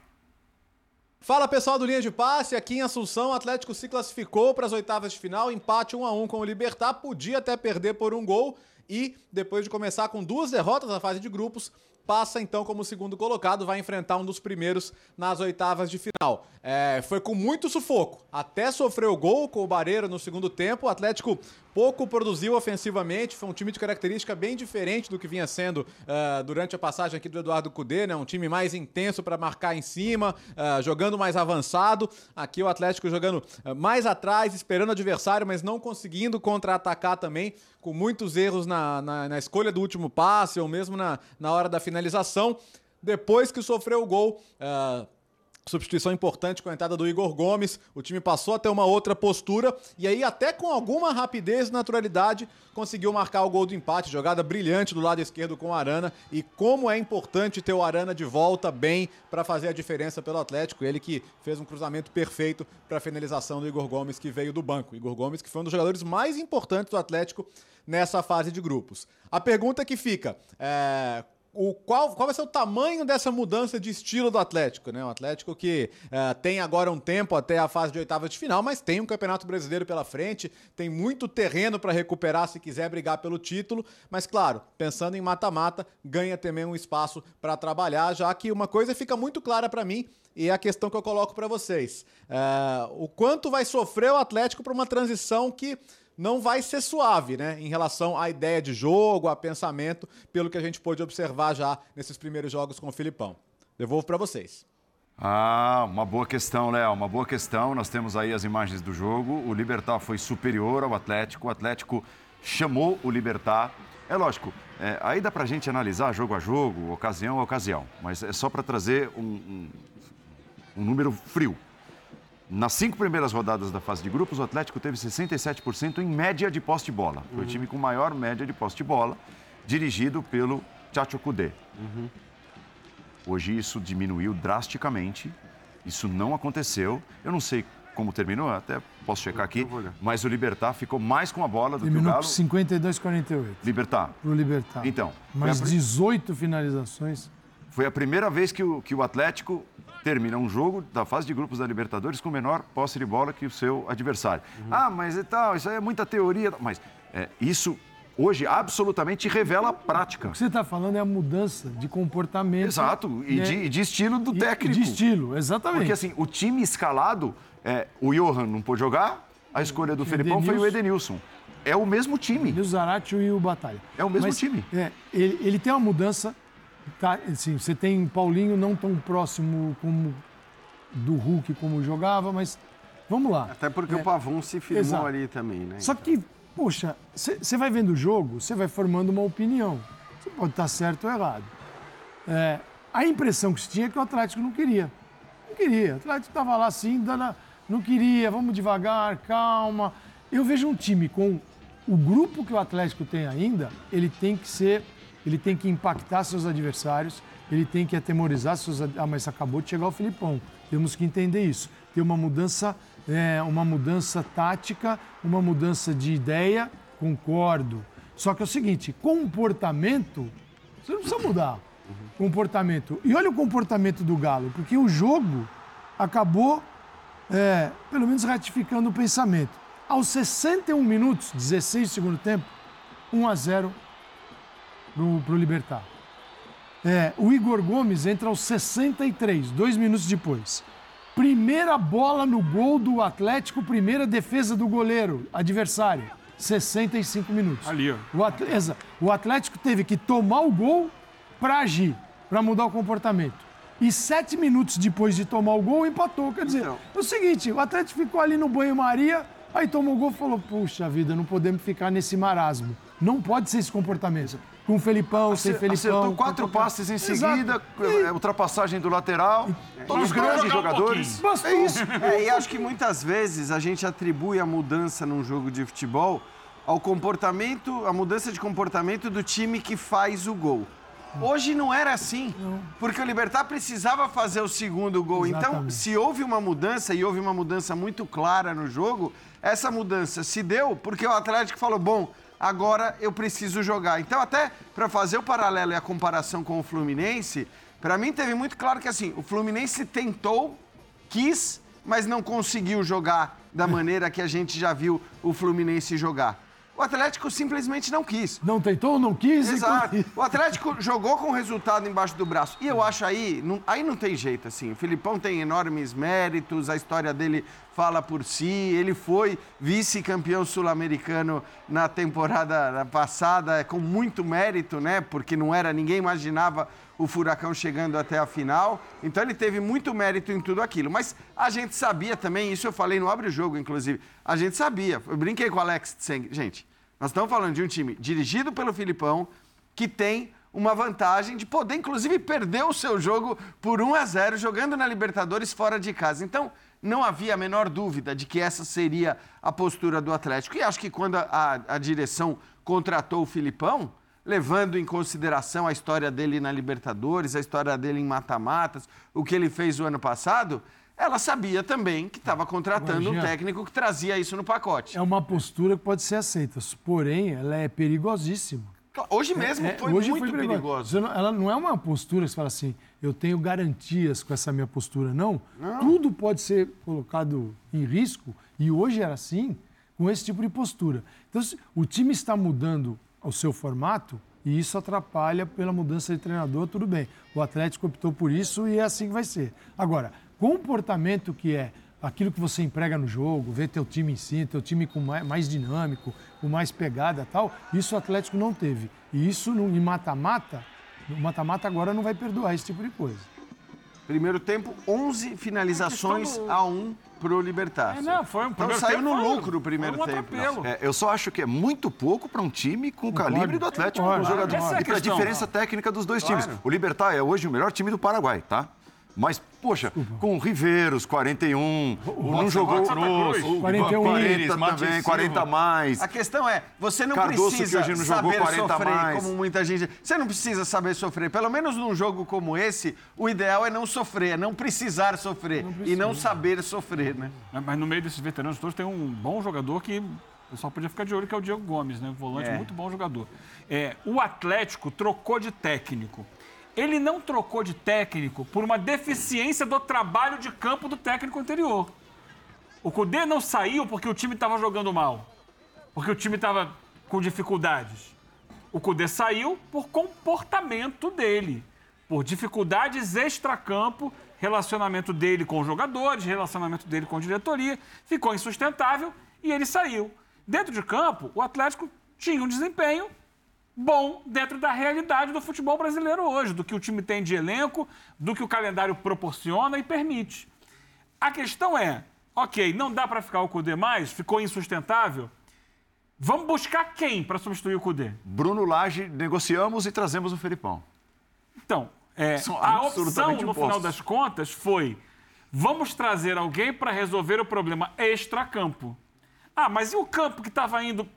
Fala pessoal do Linha de Passe, aqui em Assunção, o Atlético se classificou para as oitavas de final, empate 1 a 1 com o Libertar, podia até perder por um gol e depois de começar com duas derrotas na fase de grupos, passa então como segundo colocado, vai enfrentar um dos primeiros nas oitavas de final. É, foi com muito sufoco, até sofreu gol com o Barreiro no segundo tempo, o Atlético pouco produziu ofensivamente, foi um time de característica bem diferente do que vinha sendo uh, durante a passagem aqui do Eduardo Cudê, né? um time mais intenso para marcar em cima, uh, jogando mais avançado, aqui o Atlético jogando uh, mais atrás, esperando o adversário, mas não conseguindo contra-atacar também, com muitos erros na, na, na, escolha do último passe ou mesmo na, na hora da finalização. Depois que sofreu o gol, uh, substituição importante com a entrada do Igor Gomes, o time passou a ter uma outra postura e aí até com alguma rapidez e naturalidade conseguiu marcar o gol do empate, jogada brilhante do lado esquerdo com o Arana. E como é importante ter o Arana de volta bem para fazer a diferença pelo Atlético, ele que fez um cruzamento perfeito para a finalização do Igor Gomes que veio do banco, Igor Gomes que foi um dos jogadores mais importantes do Atlético nessa fase de grupos. A pergunta que fica é o qual, qual vai ser o tamanho dessa mudança de estilo do Atlético, né? Atlético que uh, tem agora um tempo até a fase de oitavas de final, mas tem um Campeonato Brasileiro pela frente, tem muito terreno para recuperar se quiser brigar pelo título, mas claro, pensando em mata-mata, ganha também um espaço para trabalhar, já que uma coisa fica muito clara para mim e é a questão que eu coloco para vocês. Uh, o quanto vai sofrer o Atlético para uma transição que não vai ser suave, né? Em relação à ideia de jogo, a pensamento, pelo que a gente pôde observar já nesses primeiros jogos com o Filipão. Devolvo para vocês. Ah, uma boa questão, Léo, uma boa questão. Nós temos aí as imagens do jogo. O Libertar foi superior ao Atlético. O Atlético chamou o Libertar. É lógico, é, aí dá pra gente analisar jogo a jogo, ocasião a ocasião, mas é só para trazer um, um, um número frio. Nas cinco primeiras rodadas da fase de grupos, o Atlético teve 67% em média de posse de bola. Foi uhum. o time com maior média de posse de bola, dirigido pelo Chacho Kudê. Uhum. Hoje isso diminuiu drasticamente, isso não aconteceu. Eu não sei como terminou, até posso checar aqui, mas o Libertar ficou mais com a bola do Terminou que o Galo. 52 48. Libertar. Pro Libertar. Então. Mais a... 18 finalizações. Foi a primeira vez que o, que o Atlético termina um jogo da fase de grupos da Libertadores com menor posse de bola que o seu adversário. Uhum. Ah, mas e tal, isso aí é muita teoria. Mas é, isso hoje absolutamente revela a prática. O que você está falando é a mudança de comportamento. Exato, e, né? de, de estilo do E- técnico. De estilo, exatamente. Porque assim, o time escalado, é, o Johan não pôde jogar, a escolha do Felipão foi o Edenilson. É o mesmo time. E o Zarate e o Batalha. É o mesmo Mas, time. É, ele, ele tem uma mudança. Tá, assim, você tem Paulinho não tão próximo como do Hulk como jogava, mas vamos lá. Até porque É, o Pavon se firmou exato. ali também, né? Só que, poxa, você vai vendo o jogo, você vai formando uma opinião. Você pode estar certo ou errado. É, a impressão que se tinha é que o Atlético não queria. Não queria. O Atlético estava lá assim, dando, não queria, vamos devagar, calma. Eu vejo um time com o grupo que o Atlético tem ainda, ele tem que ser, ele tem que impactar seus adversários, ele tem que atemorizar seus. Ah, mas acabou de chegar o Filipão. Temos que entender isso. Tem uma mudança, é, uma mudança tática, uma mudança de ideia, concordo. Só que é o seguinte, comportamento, você não precisa mudar. Comportamento. E olha o comportamento do Galo, porque o jogo acabou, é, pelo menos, ratificando o pensamento. Aos 61 minutos, 16 do segundo tempo, 1 a 0 para o Libertar. É, o Igor Gomes entra aos 63, dois minutos depois. Primeira bola no gol do Atlético, primeira defesa do goleiro adversário. 65 minutos. Ali, ó. O, Atlético teve que tomar o gol para agir, para mudar o comportamento. E sete minutos depois de tomar o gol, empatou. Quer dizer, é o seguinte, o Atlético ficou ali no banho-maria, aí tomou o gol e falou, puxa vida, não podemos ficar nesse marasmo. Não pode ser esse comportamento. Com o Felipão, sem Felipão. Acertou com quatro passes em seguida, é, ultrapassagem do lateral, todos os grandes jogadores. Bastou. É isso. É, e acho que muitas vezes a gente atribui a mudança num jogo de futebol ao comportamento, a mudança de comportamento do time que faz o gol. Hoje não era assim, porque o Libertar precisava fazer o segundo gol. Então, Exatamente. se houve uma mudança, e houve uma mudança muito clara no jogo, essa mudança se deu porque o Atlético falou: bom, agora eu preciso jogar. Então, até para fazer o paralelo e a comparação com o Fluminense, para mim teve muito claro que assim, o Fluminense tentou, quis, mas não conseguiu jogar da maneira que a gente já viu o Fluminense jogar. O Atlético simplesmente não quis. Não tentou, não quis. e- Exato. O Atlético jogou com o resultado embaixo do braço. E eu acho aí, não, aí não tem jeito, assim. O Filipão tem enormes méritos, a história dele fala por si. Ele foi vice-campeão sul-americano na temporada passada, com muito mérito, né? Porque não era, ninguém imaginava o Furacão chegando até a final. Então ele teve muito mérito em tudo aquilo. Mas a gente sabia também, isso eu falei no Abre o Jogo, inclusive, a gente sabia. Eu brinquei com o Alex Tseng. Gente, nós estamos falando de um time dirigido pelo Filipão, que tem uma vantagem de poder, inclusive, perder o seu jogo por 1 a 0 jogando na Libertadores fora de casa. Então, não havia a menor dúvida de que essa seria a postura do Atlético. E acho que quando a, a direção contratou o Filipão, levando em consideração a história dele na Libertadores, a história dele em mata-matas, o que ele fez o ano passado, ela sabia também que estava contratando um Jean, técnico que trazia isso no pacote. É uma postura que pode ser aceita, porém, ela é perigosíssima. Hoje mesmo É, foi hoje muito foi perigoso. perigoso. Não- ela não é uma postura que você fala assim, eu tenho garantias com essa minha postura. Não. Tudo pode ser colocado em risco, e hoje era assim, com esse tipo de postura. Então, o time está mudando o seu formato, e isso atrapalha pela mudança de treinador, tudo bem. O Atlético optou por isso e é assim que vai ser. Agora, comportamento que é aquilo que você emprega no jogo, ver teu time em si, teu time com mais, mais dinâmico, com mais pegada e tal, isso o Atlético não teve. E isso no, em mata-mata, no mata-mata agora não vai perdoar esse tipo de coisa. Primeiro tempo, 11 finalizações a 1 pro Libertar. É, não, foi um Então saiu tempo no lucro o primeiro um tempo. atropelo. É, eu só acho que é muito pouco para um time com o calibre do Atlético, com os jogadores. Essa é a e para a diferença técnica dos dois times. O Libertar é hoje o melhor time do Paraguai, tá? Mas, poxa, com o Riveiros, 41, não jogou Cruz. o 41, 40 Mate também, Silva. 40 a mais. A questão é, você não Cardoso, que precisa hoje não jogou saber 40 a sofrer, mais. como muita gente... Você não precisa saber sofrer. Pelo menos num jogo como esse, o ideal é não sofrer, é não precisar sofrer. e não saber sofrer, né? Mas no meio desses veteranos todos tem um bom jogador que o pessoal podia ficar de olho, que é o Diego Gomes, né? Volante, É. muito bom jogador. É, o Atlético trocou de técnico. Ele não trocou de técnico por uma deficiência do trabalho de campo do técnico anterior. O Cudê não saiu porque o time estava jogando mal. Porque o time estava com dificuldades? O Cudê saiu por comportamento dele, por dificuldades extracampo, relacionamento dele com os jogadores, relacionamento dele com a diretoria, ficou insustentável e ele saiu. Dentro de campo, o Atlético tinha um desempenho bom dentro da realidade do futebol brasileiro hoje, do que o time tem de elenco, do que o calendário proporciona e permite. A questão é, ok, não dá para ficar o Cudê mais, ficou insustentável. Vamos buscar quem para substituir o Cudê? Bruno Lage, negociamos e trazemos o Felipão. Então, é, a opção, no final das contas, foi vamos trazer alguém para resolver o problema extra-campo. Ah, mas e o campo que estava indo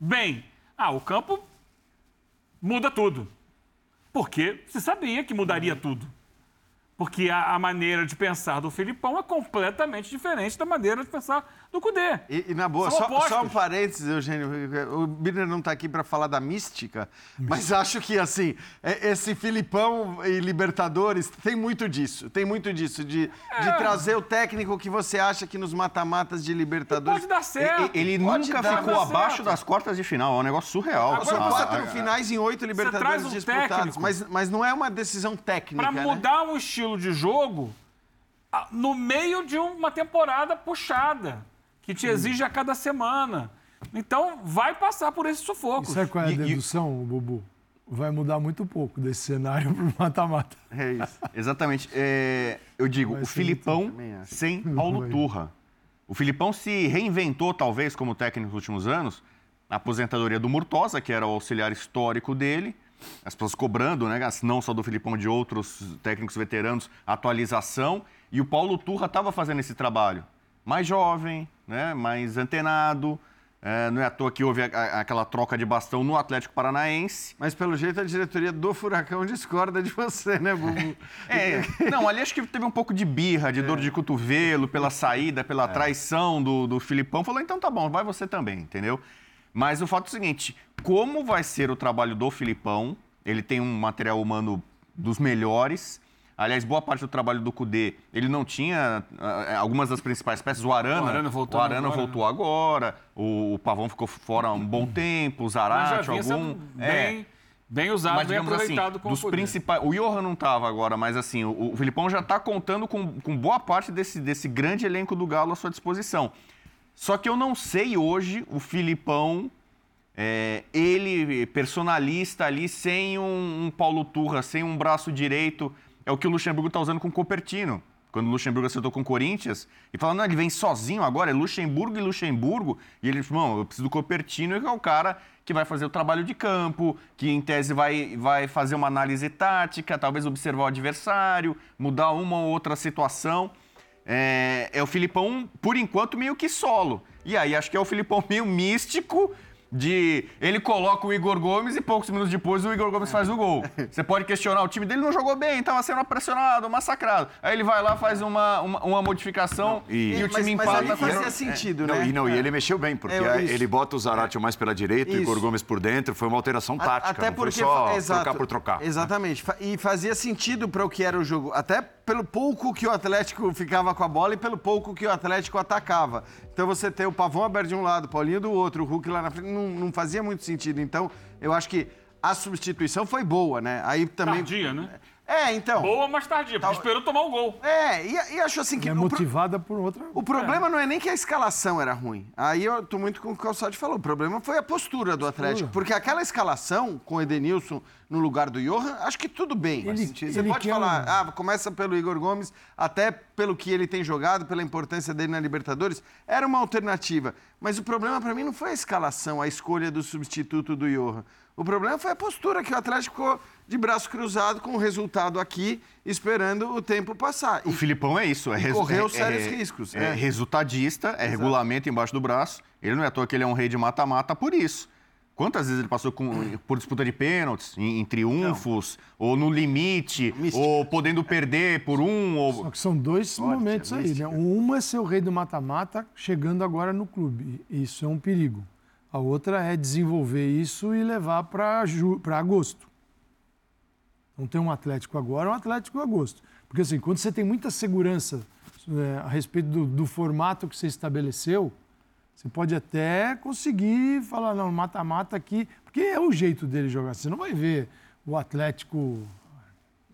bem? Ah, o campo muda tudo. Porque se sabia que mudaria tudo. Porque a, a maneira de pensar do Filipão é completamente diferente da maneira de pensar do Cudê. E, e na boa, só, só um parênteses, Eugênio. O Birner não está aqui para falar da mística, mas acho que, assim, é- esse Filipão e Libertadores tem muito disso. Tem muito disso, de, de É. trazer o técnico que você acha que nos mata-matas de Libertadores. Pode dar certo. Ele Pode nunca dar, ficou dá abaixo certo. das quartas de final. É um negócio surreal. São Ah, quatro ah, finais em oito Libertadores traz um disputados, técnico. mas, mas não é uma decisão técnica, Para né? mudar um estilo de jogo no meio de uma temporada puxada, que te exige a cada semana. Então, vai passar por esse sufoco. Sabe qual é a E- e- dedução, Bubu? Vai mudar muito pouco desse cenário para o mata-mata. É isso. Exatamente. É, eu digo, o Filipão sem Paulo. Turra. O Filipão se reinventou, talvez, como técnico nos últimos anos. A aposentadoria do Murtosa, que era o auxiliar histórico dele. As pessoas cobrando, né? Não só do Filipão, de outros técnicos veteranos, atualização. E o Paulo Turra estava fazendo esse trabalho. Mais jovem, né? mais antenado. É, não é à toa que houve a- a- aquela troca de bastão no Atlético Paranaense. Mas pelo jeito a diretoria do Furacão discorda de você, né, Bubu? É, não, ali acho que teve um pouco de birra, de dor de cotovelo, pela saída, pela traição do, do Filipão. Falou, então tá bom, vai você também, entendeu? Mas o fato é o seguinte, como vai ser o trabalho do Filipão? Ele tem um material humano dos melhores. Aliás, boa parte do trabalho do Cudê, ele não tinha ah, algumas das principais peças. O Arana, O Arana voltou o Arana agora, voltou agora, o, o Pavão ficou fora um bom tempo, o Mas Zarate, algum... É. bem, bem usado, bem digamos aproveitado assim, com dos o principais. O Johan não estava agora, mas assim, o, o Filipão já está contando com, com boa parte desse, desse grande elenco do Galo à sua disposição. Só que eu não sei hoje o Filipão, é, ele personalista ali, sem um, um Paulo Turra, sem um braço direito, é o que o Luxemburgo está usando com o Copertino. Quando o Luxemburgo acertou com o Corinthians, e falando, não, ele vem sozinho agora, é Luxemburgo e Luxemburgo. E ele falou, não, eu preciso do Copertino, que é o cara que vai fazer o trabalho de campo, que em tese vai, vai fazer uma análise tática, talvez observar o adversário, mudar uma ou outra situação. É, é o Filipão, por enquanto, meio que solo. E aí acho que é o Filipão meio místico de ele coloca o Igor Gomes e poucos minutos depois o Igor Gomes faz o gol. Você pode questionar, o time dele não jogou bem, estava sendo pressionado, massacrado. Aí ele vai lá, faz uma, uma, uma modificação e, e- o Mas- time mas empata. ali com- fazia sentido, Não, né? e, não, e É. ele mexeu bem, porque É, ele bota o Zarate mais pela direita e o. Igor Gomes por dentro. Foi uma alteração A- tática. Até não porque foi só exato, trocar por trocar. Exatamente. Fa- E fazia sentido para o que era o jogo. Até pelo pouco que o Atlético ficava com a bola e pelo pouco que o Atlético atacava. Então você ter o Pavão aberto de um lado, o Paulinho do outro, o Hulk lá na frente, não, não fazia muito sentido. Então, eu acho que a substituição foi boa, né? Aí também. Tardia, né? É, então. Boa, mas tardia, porque esperou tomar o gol. É, e, e acho assim que. É o pro- motivada por outra. o problema não é nem que a escalação era ruim. Aí eu tô muito com o que o Calçade falou. O problema foi a postura do Atlético. Porque aquela escalação com o Edenilson no lugar do Johan, acho que tudo bem. Ele- Você ele pode falar, um- ah, começa pelo Igor Gomes, até pelo que ele tem jogado, pela importância dele na Libertadores, era uma alternativa. Mas o problema para mim não foi a escalação, a escolha do substituto do Johan. O problema foi a postura que o Atlético ficou de braço cruzado com o resultado aqui, esperando o tempo passar. O Filipão é isso, é, E resu- correu é- sérios é- riscos, É, é. resultadista, é regulamento embaixo do braço. Ele não é à toa que ele é um rei de mata-mata por isso. Quantas vezes ele passou com- por disputa de pênaltis, em, em triunfos, ou no limite, ou podendo perder por um, ou Só que são dois momentos aí, né? Uma é ser o rei do mata-mata chegando agora no clube. Isso é um perigo. A outra é desenvolver isso e levar para agosto. Não tem um Atlético agora, um Atlético agosto. Porque assim, quando você tem muita segurança é, a respeito do, do formato que você estabeleceu, Você pode até conseguir falar, não, mata-mata aqui, porque é o jeito dele jogar. Você não vai ver o Atlético,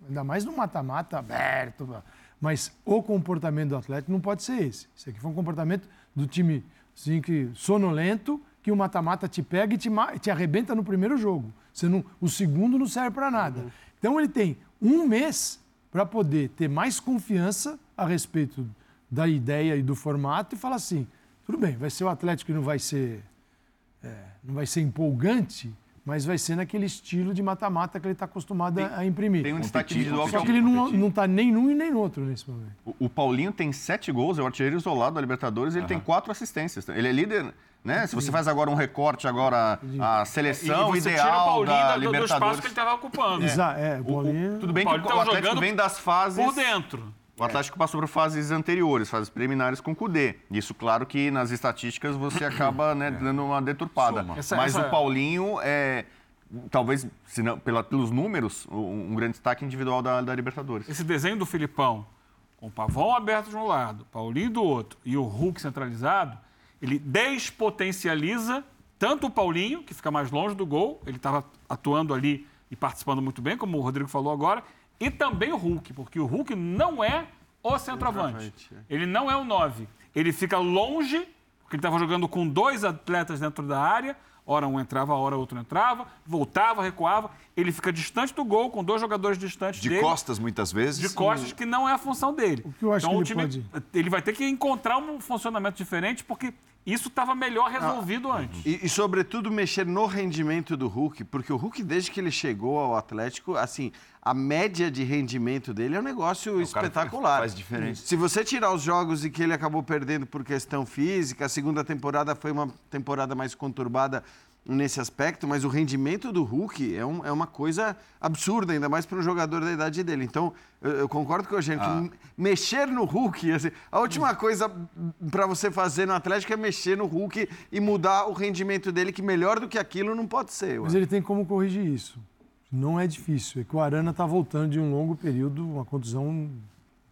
ainda mais no mata-mata aberto, mas o comportamento do Atlético não pode ser esse. Isso aqui foi um comportamento do time assim, que, sonolento, que o mata-mata te pega e te, te arrebenta no primeiro jogo. Você não, o segundo não serve para nada. Então ele tem um mês para poder ter mais confiança a respeito da ideia e do formato e falar assim, tudo bem, vai ser o Atlético que não vai ser, é, não vai ser empolgante, mas vai ser naquele estilo de mata-mata que ele está acostumado a- a imprimir. Tem um destaque individual Só o- que ele não, não tá nem num e nem no outro nesse momento. O, o Paulinho tem sete gols, é o artilheiro isolado da Libertadores, ele tem quatro assistências. Ele é líder, né? Se você faz agora um recorte, agora a seleção e você tira o ideal Paulinho da da- do, do Libertadores. espaço que ele estava ocupando. É, o O- o- Paulinho... tudo bem O que Paulinho o tava Atlético jogando vem das fases... Por dentro. O Atlético passou por fases anteriores, fases preliminares com o Cudê. Isso, claro que nas estatísticas você acaba né, dando uma deturpada. Essa- Mas essa- o Paulinho é, talvez, se não, pela, pelos números, um, um grande destaque individual da, da Libertadores. Esse desenho do Filipão, com o Pavão aberto de um lado, Paulinho do outro e o Hulk centralizado, ele despotencializa tanto o Paulinho, que fica mais longe do gol, ele estava atuando ali e participando muito bem, como o Rodrigo falou agora, e também o Hulk, porque o Hulk não é o centroavante. Ele não é o 9. Ele fica longe, porque ele estava jogando com dois atletas dentro da área, Ora um entrava, ora outro entrava, voltava, recuava. Ele fica distante do gol, com dois jogadores distantes De dele. costas, muitas vezes. De costas, que não é a função dele. O que eu acho então, que o ele time, pode- ele vai ter que encontrar um funcionamento diferente, porque isso estava melhor resolvido antes. E, e, sobretudo, mexer no rendimento do Hulk, porque o Hulk, desde que ele chegou ao Atlético, assim, a média de rendimento dele é um negócio cara espetacular. faz diferença. Se você tirar os jogos em que ele acabou perdendo por questão física, a segunda temporada foi uma temporada mais conturbada nesse aspecto, mas o rendimento do Hulk é, um- é uma coisa absurda, ainda mais para um jogador da idade dele. Então, eu, eu concordo com o Eugênio, Ah. que mexer no Hulk, assim, a última coisa para você fazer no Atlético é mexer no Hulk e mudar o rendimento dele, que melhor do que aquilo não pode ser. Mas ele tem como corrigir isso. Não é difícil. É que o Arana está voltando de um longo período, uma contusão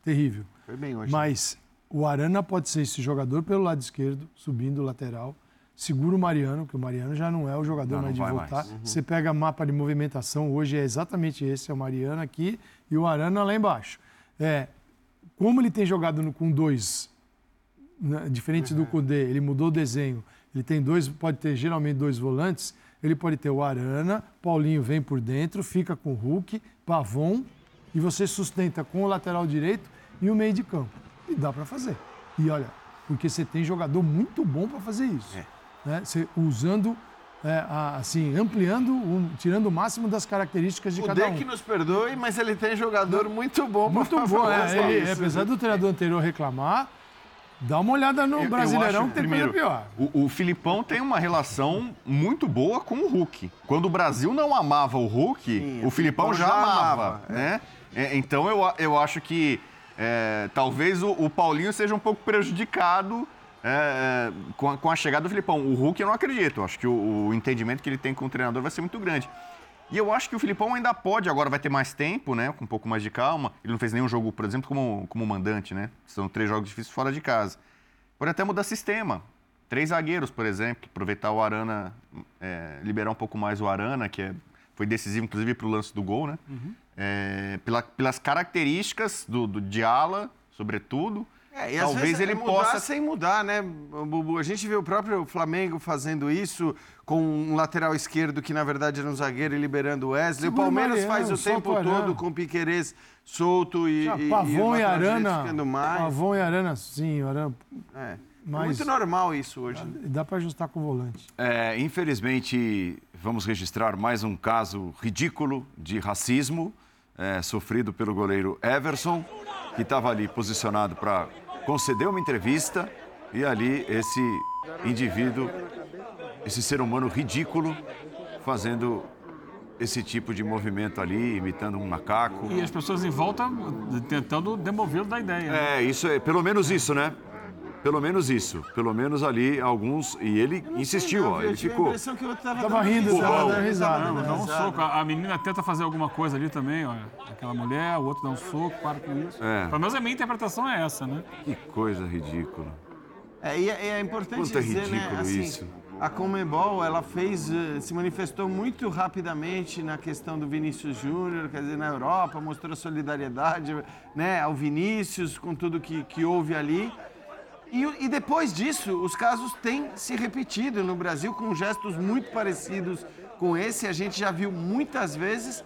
terrível. Foi bem hoje. Mas o Arana pode ser esse jogador pelo lado esquerdo, subindo o lateral. Segura o Mariano, que o Mariano já não é o jogador Não, mais de não vai voltar. mais. Uhum. Você pega mapa de movimentação, hoje é exatamente esse, é o Mariano aqui e o Arana lá embaixo. É, como ele tem jogado no- com dois, né, diferente Uhum. do Cudê, ele mudou o desenho, ele tem dois, pode ter geralmente dois volantes, ele pode ter o Arana, Paulinho vem por dentro, fica com o Hulk, Pavon, e você sustenta com o lateral direito e o meio de campo. E dá para fazer. E olha, porque você tem jogador muito bom para fazer isso. É. Né? Usando, é, assim, ampliando, o- tirando o máximo das características de O cada um. Deck nos perdoe, mas ele tem jogador muito bom Muito bom, é. fazer Ele, isso. apesar do treinador anterior reclamar, dá uma olhada no Eu- eu Brasileirão acho, que tem primeiro, coisa pior. O, o Filipão tem uma relação muito boa com o Hulk. Quando o Brasil não amava o Hulk, Sim, o Filipão já, amava, é. né? É, então eu, a- eu acho que é, talvez o, o Paulinho seja um pouco prejudicado é, é, com, a, com a chegada do Filipão. O Hulk eu não acredito. Eu acho que o, o entendimento que ele tem com o treinador vai ser muito grande. E eu acho que o Filipão ainda pode, agora vai ter mais tempo, né? Com um pouco mais de calma. Ele não fez nenhum jogo, por exemplo, como, como mandante, né? São três jogos difíceis fora de casa. Pode até mudar sistema. Três zagueiros, por exemplo. Aproveitar o Arana, é, liberar um pouco mais o Arana, que é- foi decisivo, inclusive, para o lance do gol, né? É, pela- pelas características do, do de ala, sobretudo. É, e às talvez vezes ele é mudar possa. sem mudar, né, Bubu? A gente vê o próprio Flamengo fazendo isso com um lateral esquerdo que na verdade era um zagueiro e liberando o Wesley. Segura o Palmeiras faz o tempo todo com o Piquerez solto e, e, Pavon e, direito Arana. ficando mais. Pavon e Arana, sim, Arana. É. É Mas muito normal isso hoje. dá para ajustar com o volante. É, infelizmente, vamos registrar mais um caso ridículo de racismo é, sofrido pelo goleiro Everson, que estava ali posicionado para conceder uma entrevista e ali esse indivíduo, esse ser humano ridículo, fazendo esse tipo de movimento ali, imitando um macaco. E as pessoas em volta tentando demovê-lo da ideia. né? É, isso é pelo menos isso, né? Pelo menos isso. Pelo menos ali alguns. E ele insistiu, ó. Ele ficou. que eu tava, Tava rindo, tava dando risada. Não, né? dá um soco. A menina tenta fazer alguma coisa ali também, olha. Aquela mulher, o outro dá um soco, para com isso. É. Pelo menos a minha interpretação é essa, né? Que coisa ridícula. É, e é, é importante Quanto é dizer, né? ridículo Assim, isso. a Comebol, ela fez, eh, se manifestou muito rapidamente na questão do Vinícius Júnior, quer dizer, na Europa, mostrou solidariedade, né, ao Vinícius com tudo que, que houve ali. E, e depois disso, os casos têm se repetido no Brasil com gestos muito parecidos com esse. A gente já viu muitas vezes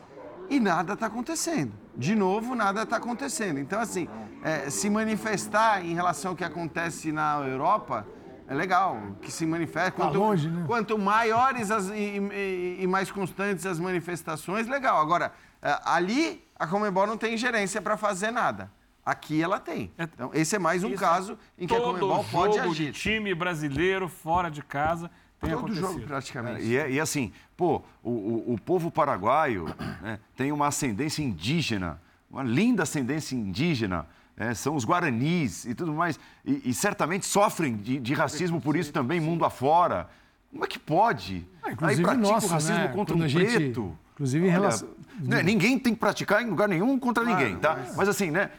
e nada está acontecendo. De novo, nada está acontecendo. Então, assim, é, se manifestar em relação ao que acontece na Europa é legal, que se manifeste. Quanto, longe, né? quanto maiores as- e, e- e mais constantes as manifestações, legal. Agora, é, ali a Comebol não tem ingerência para fazer nada. Aqui ela tem. Então, esse é mais um Isso caso em que a Todo Comebol pode jogo agir. de time brasileiro fora de casa tem Todo acontecido. jogo, praticamente. E, é- e assim, pô, o, o- o povo paraguaio né, tem uma ascendência indígena, uma linda ascendência indígena. né, são os guaranis e tudo mais. E, e certamente sofrem de, de racismo por isso também, mundo afora. Como é que pode? Ah, inclusive pratica nossa, o racismo né? contra Quando um gente- preto. inclusive em Olha, relação- né, ninguém tem que praticar em lugar nenhum contra ninguém, tá? Mas assim, né?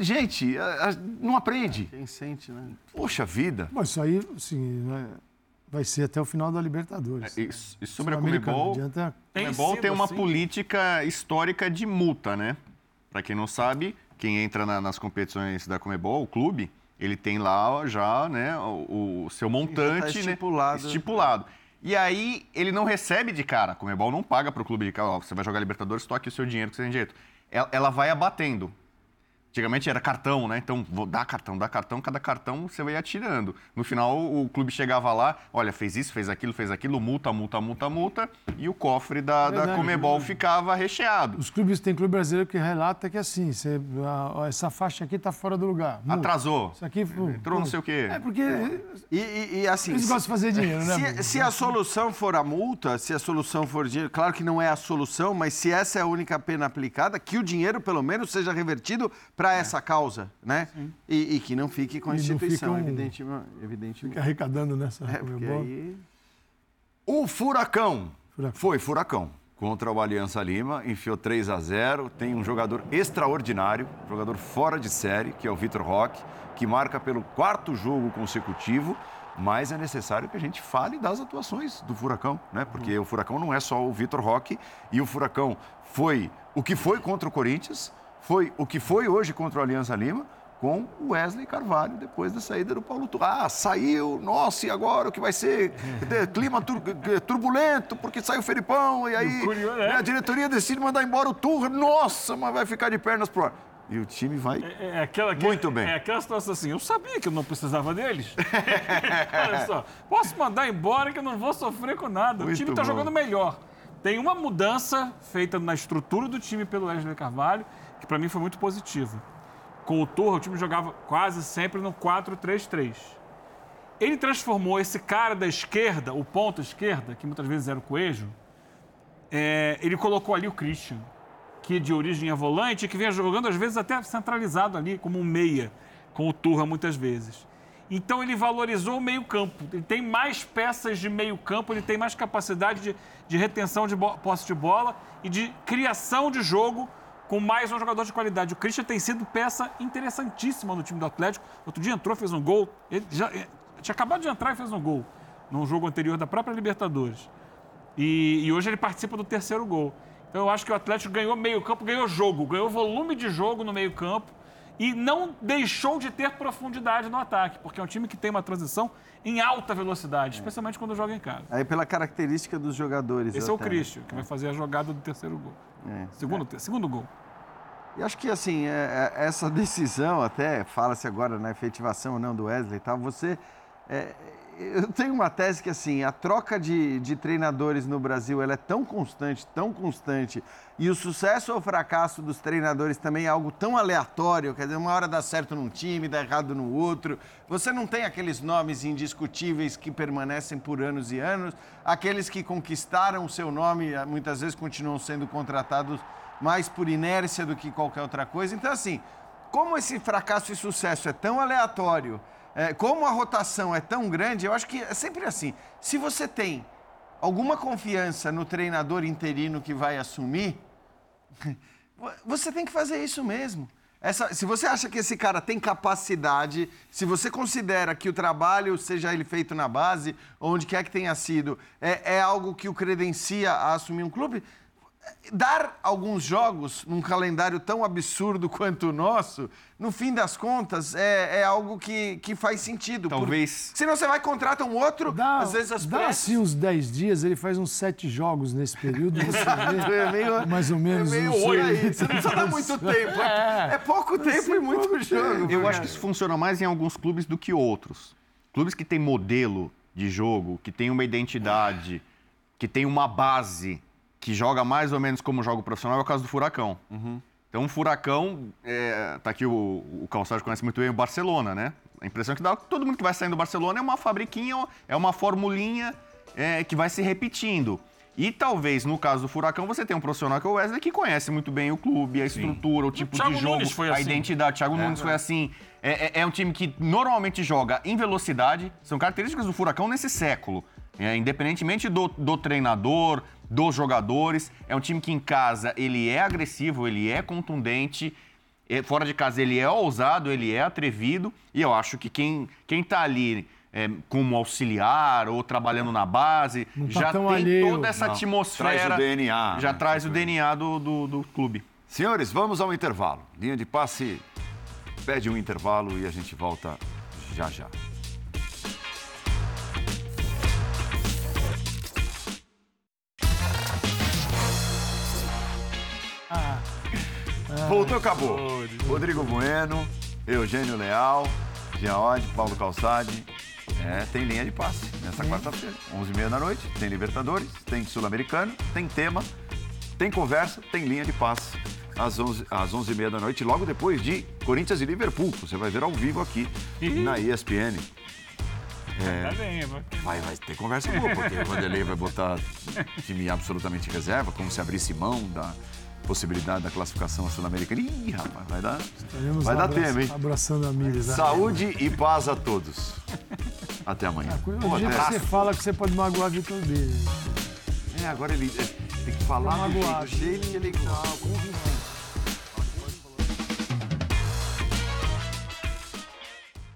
Gente, a- a- não aprende. Quem sente, né? Poxa vida. Bom, isso aí, assim, né, vai ser até o final da Libertadores. E, e sobre a Comebol, adianta- a Comebol tem uma política histórica de multa, né? Para quem não sabe, quem entra na- nas competições da Comebol, o clube, ele tem lá já né, o, o seu montante né, estipulado. estipulado. E aí ele não recebe de cara. A Comebol não paga para o clube de cara. Ó, você vai jogar Libertadores, toque o seu dinheiro que você tem direito. Ela, ela vai abatendo. Antigamente era cartão, né? Então, vou dar cartão, dar cartão, cada cartão você vai atirando. No final, o clube chegava lá, olha, fez isso, fez aquilo, fez aquilo, multa, multa, multa, multa, e o cofre da, da Comebol verdade. ficava recheado. Os clubes, tem clube brasileiro que relata que assim, você, a- essa faixa aqui tá fora do lugar. Multa. Atrasou. Isso aqui... pô, Entrou não sei o quê. É porque E, e- e, assim. Eles gostam de fazer dinheiro, né, Se, se a solução for a multa, se a solução for dinheiro, claro que não é a solução, mas se essa é a única pena aplicada, que o dinheiro, pelo menos, seja revertido para essa causa, né? E, e que não fique com a E instituição, um- evidentemente. fica arrecadando nessa É, aí. O Furacão. Furacão. Foi Furacão. Contra o Aliança Lima, enfiou 3 a 0 Tem um jogador extraordinário, jogador fora de série, que é o Vitor Roque, que marca pelo quarto jogo consecutivo. Mas é necessário que a gente fale das atuações do Furacão, né? Porque o Furacão não é só o Vitor Roque, e o Furacão foi o que foi contra o Corinthians, foi o que foi hoje contra o Aliança Lima, com o Wesley Carvalho, depois da saída do Paulo Turra. Ah, saiu, nossa, e agora o que vai ser? Clima tur- eh, turbulento, porque saiu o Felipão, e aí curioso, né, é. a diretoria decide mandar embora o Turra. Nossa, mas vai ficar de pernas pro ar. E o time vai... É, é aquela, que- Muito bem. É aquela situação assim, eu sabia que eu não precisava deles. Olha só, posso mandar embora que eu não vou sofrer com nada. o Muito time está jogando melhor. Tem uma mudança feita na estrutura do time pelo Wesley Carvalho, para mim foi muito positiva. Com o Torra, o time jogava quase sempre no 4-3-3. Ele transformou esse cara da esquerda, o ponta esquerda, que muitas vezes era o Coelho, é, ele colocou ali o Christian, que de origem é volante, que vinha jogando às vezes até centralizado ali, como um meia, com o Turra muitas vezes. Então ele valorizou o meio-campo. Ele tem mais peças de meio-campo, ele tem mais capacidade de, de retenção de posse de bola e de criação de jogo com mais um jogador de qualidade. O Christian tem sido peça interessantíssima no time do Atlético. Outro dia entrou, fez um gol. Ele já eh, tinha acabado de entrar e fez um gol num jogo anterior da própria Libertadores. E, e hoje ele participa do terceiro gol. Então eu acho que o Atlético ganhou meio-campo, ganhou jogo, ganhou volume de jogo no meio-campo e não deixou de ter profundidade no ataque, porque é um time que tem uma transição em alta velocidade, especialmente quando joga em casa. Aí pela característica dos jogadores. Esse é o. Christian, que vai fazer a jogada do terceiro gol. É. Segundo, segundo gol. E acho que assim, é- é- essa decisão, até fala-se agora na efetivação ou não do Wesley e tal, você. é, eu tenho uma tese que assim, a troca de, de treinadores no Brasil ela é tão constante, tão constante, e o sucesso ou fracasso dos treinadores também é algo tão aleatório, quer dizer, uma hora dá certo num time, dá errado no outro. Você não tem aqueles nomes indiscutíveis que permanecem por anos e anos, aqueles que conquistaram o seu nome, eh, muitas vezes continuam sendo contratados mais por inércia do que qualquer outra coisa. Então, assim, como esse fracasso e sucesso é tão aleatório, é, como a rotação é tão grande, eu acho que é sempre assim. Se você tem alguma confiança no treinador interino que vai assumir, você tem que fazer isso mesmo. essa, se você acha que esse cara tem capacidade, se você considera que o trabalho, seja ele feito na base, onde quer que tenha sido, é, é algo que o credencia a assumir um clube, dar alguns jogos num calendário tão absurdo quanto o nosso, no fim das contas, é, é algo que, que faz sentido. Talvez- Por... Senão você vai contratar um outro, Dá, às vezes as dá pressas- assim uns 10 dias, ele faz uns 7 jogos nesse período. Você vê, É meio- mais ou menos. É meio seis- aí, você não precisa dar muito tempo. É, é pouco tempo e muito jogo. Eu acho que isso funciona mais em alguns clubes do que outros. Clubes que têm modelo de jogo, que tem uma identidade, que tem uma base, que joga mais ou menos como joga o profissional, é o caso do Furacão. Então, o Furacão, é, tá aqui o, o Calçado conhece muito bem o Barcelona, né? A impressão que dá que todo mundo que vai saindo do Barcelona é uma fabriquinha, é uma formulinha é, que vai se repetindo. E talvez, no caso do Furacão, você tenha um profissional que é o Wesley, que conhece muito bem o clube, a estrutura, o tipo Thiago de jogo, Nunes foi a assim. identidade. Thiago Nunes foi assim. É, é- é um time que normalmente joga em velocidade. São características do Furacão nesse século. É, independentemente do, do treinador, dos jogadores. É um time que em casa ele é agressivo, ele é contundente. É, fora de casa ele é ousado, ele é atrevido. E eu acho que quem, quem tá ali é, como auxiliar ou trabalhando na base Não tá já tem alheio. toda essa Não, atmosfera. traz o DNA, Já né? traz o DNA do, do, do clube. Senhores, vamos ao intervalo. Linha de passe pede um intervalo e a gente volta já já. Voltou, acabou. Rodrigo Bueno, Eugênio Leal, Jean Oddi, Paulo Calçade. É, tem linha de passe nessa quarta-feira, 11h30 da noite. Tem Libertadores, tem Sul-Americano, tem tema, tem conversa, tem linha de passe às 11 às 11h30 da noite, logo depois de Corinthians e Liverpool. Você vai ver ao vivo aqui na ESPN. Tá bem, vai. Vai, vai ter conversa boa, porque o Vanderlei vai botar time absolutamente reserva, como se abrisse mão da possibilidade da classificação sul-americana. Ih, rapaz, vai dar, Estaremos vai dar abraça- tempo, hein? Abraçando amigos. né? Saúde e paz a todos. Até amanhã. O jeito que você fala que você pode magoar Vitor B. É, agora ele é, tem que falar do jeito, Magoado. do jeito que ele...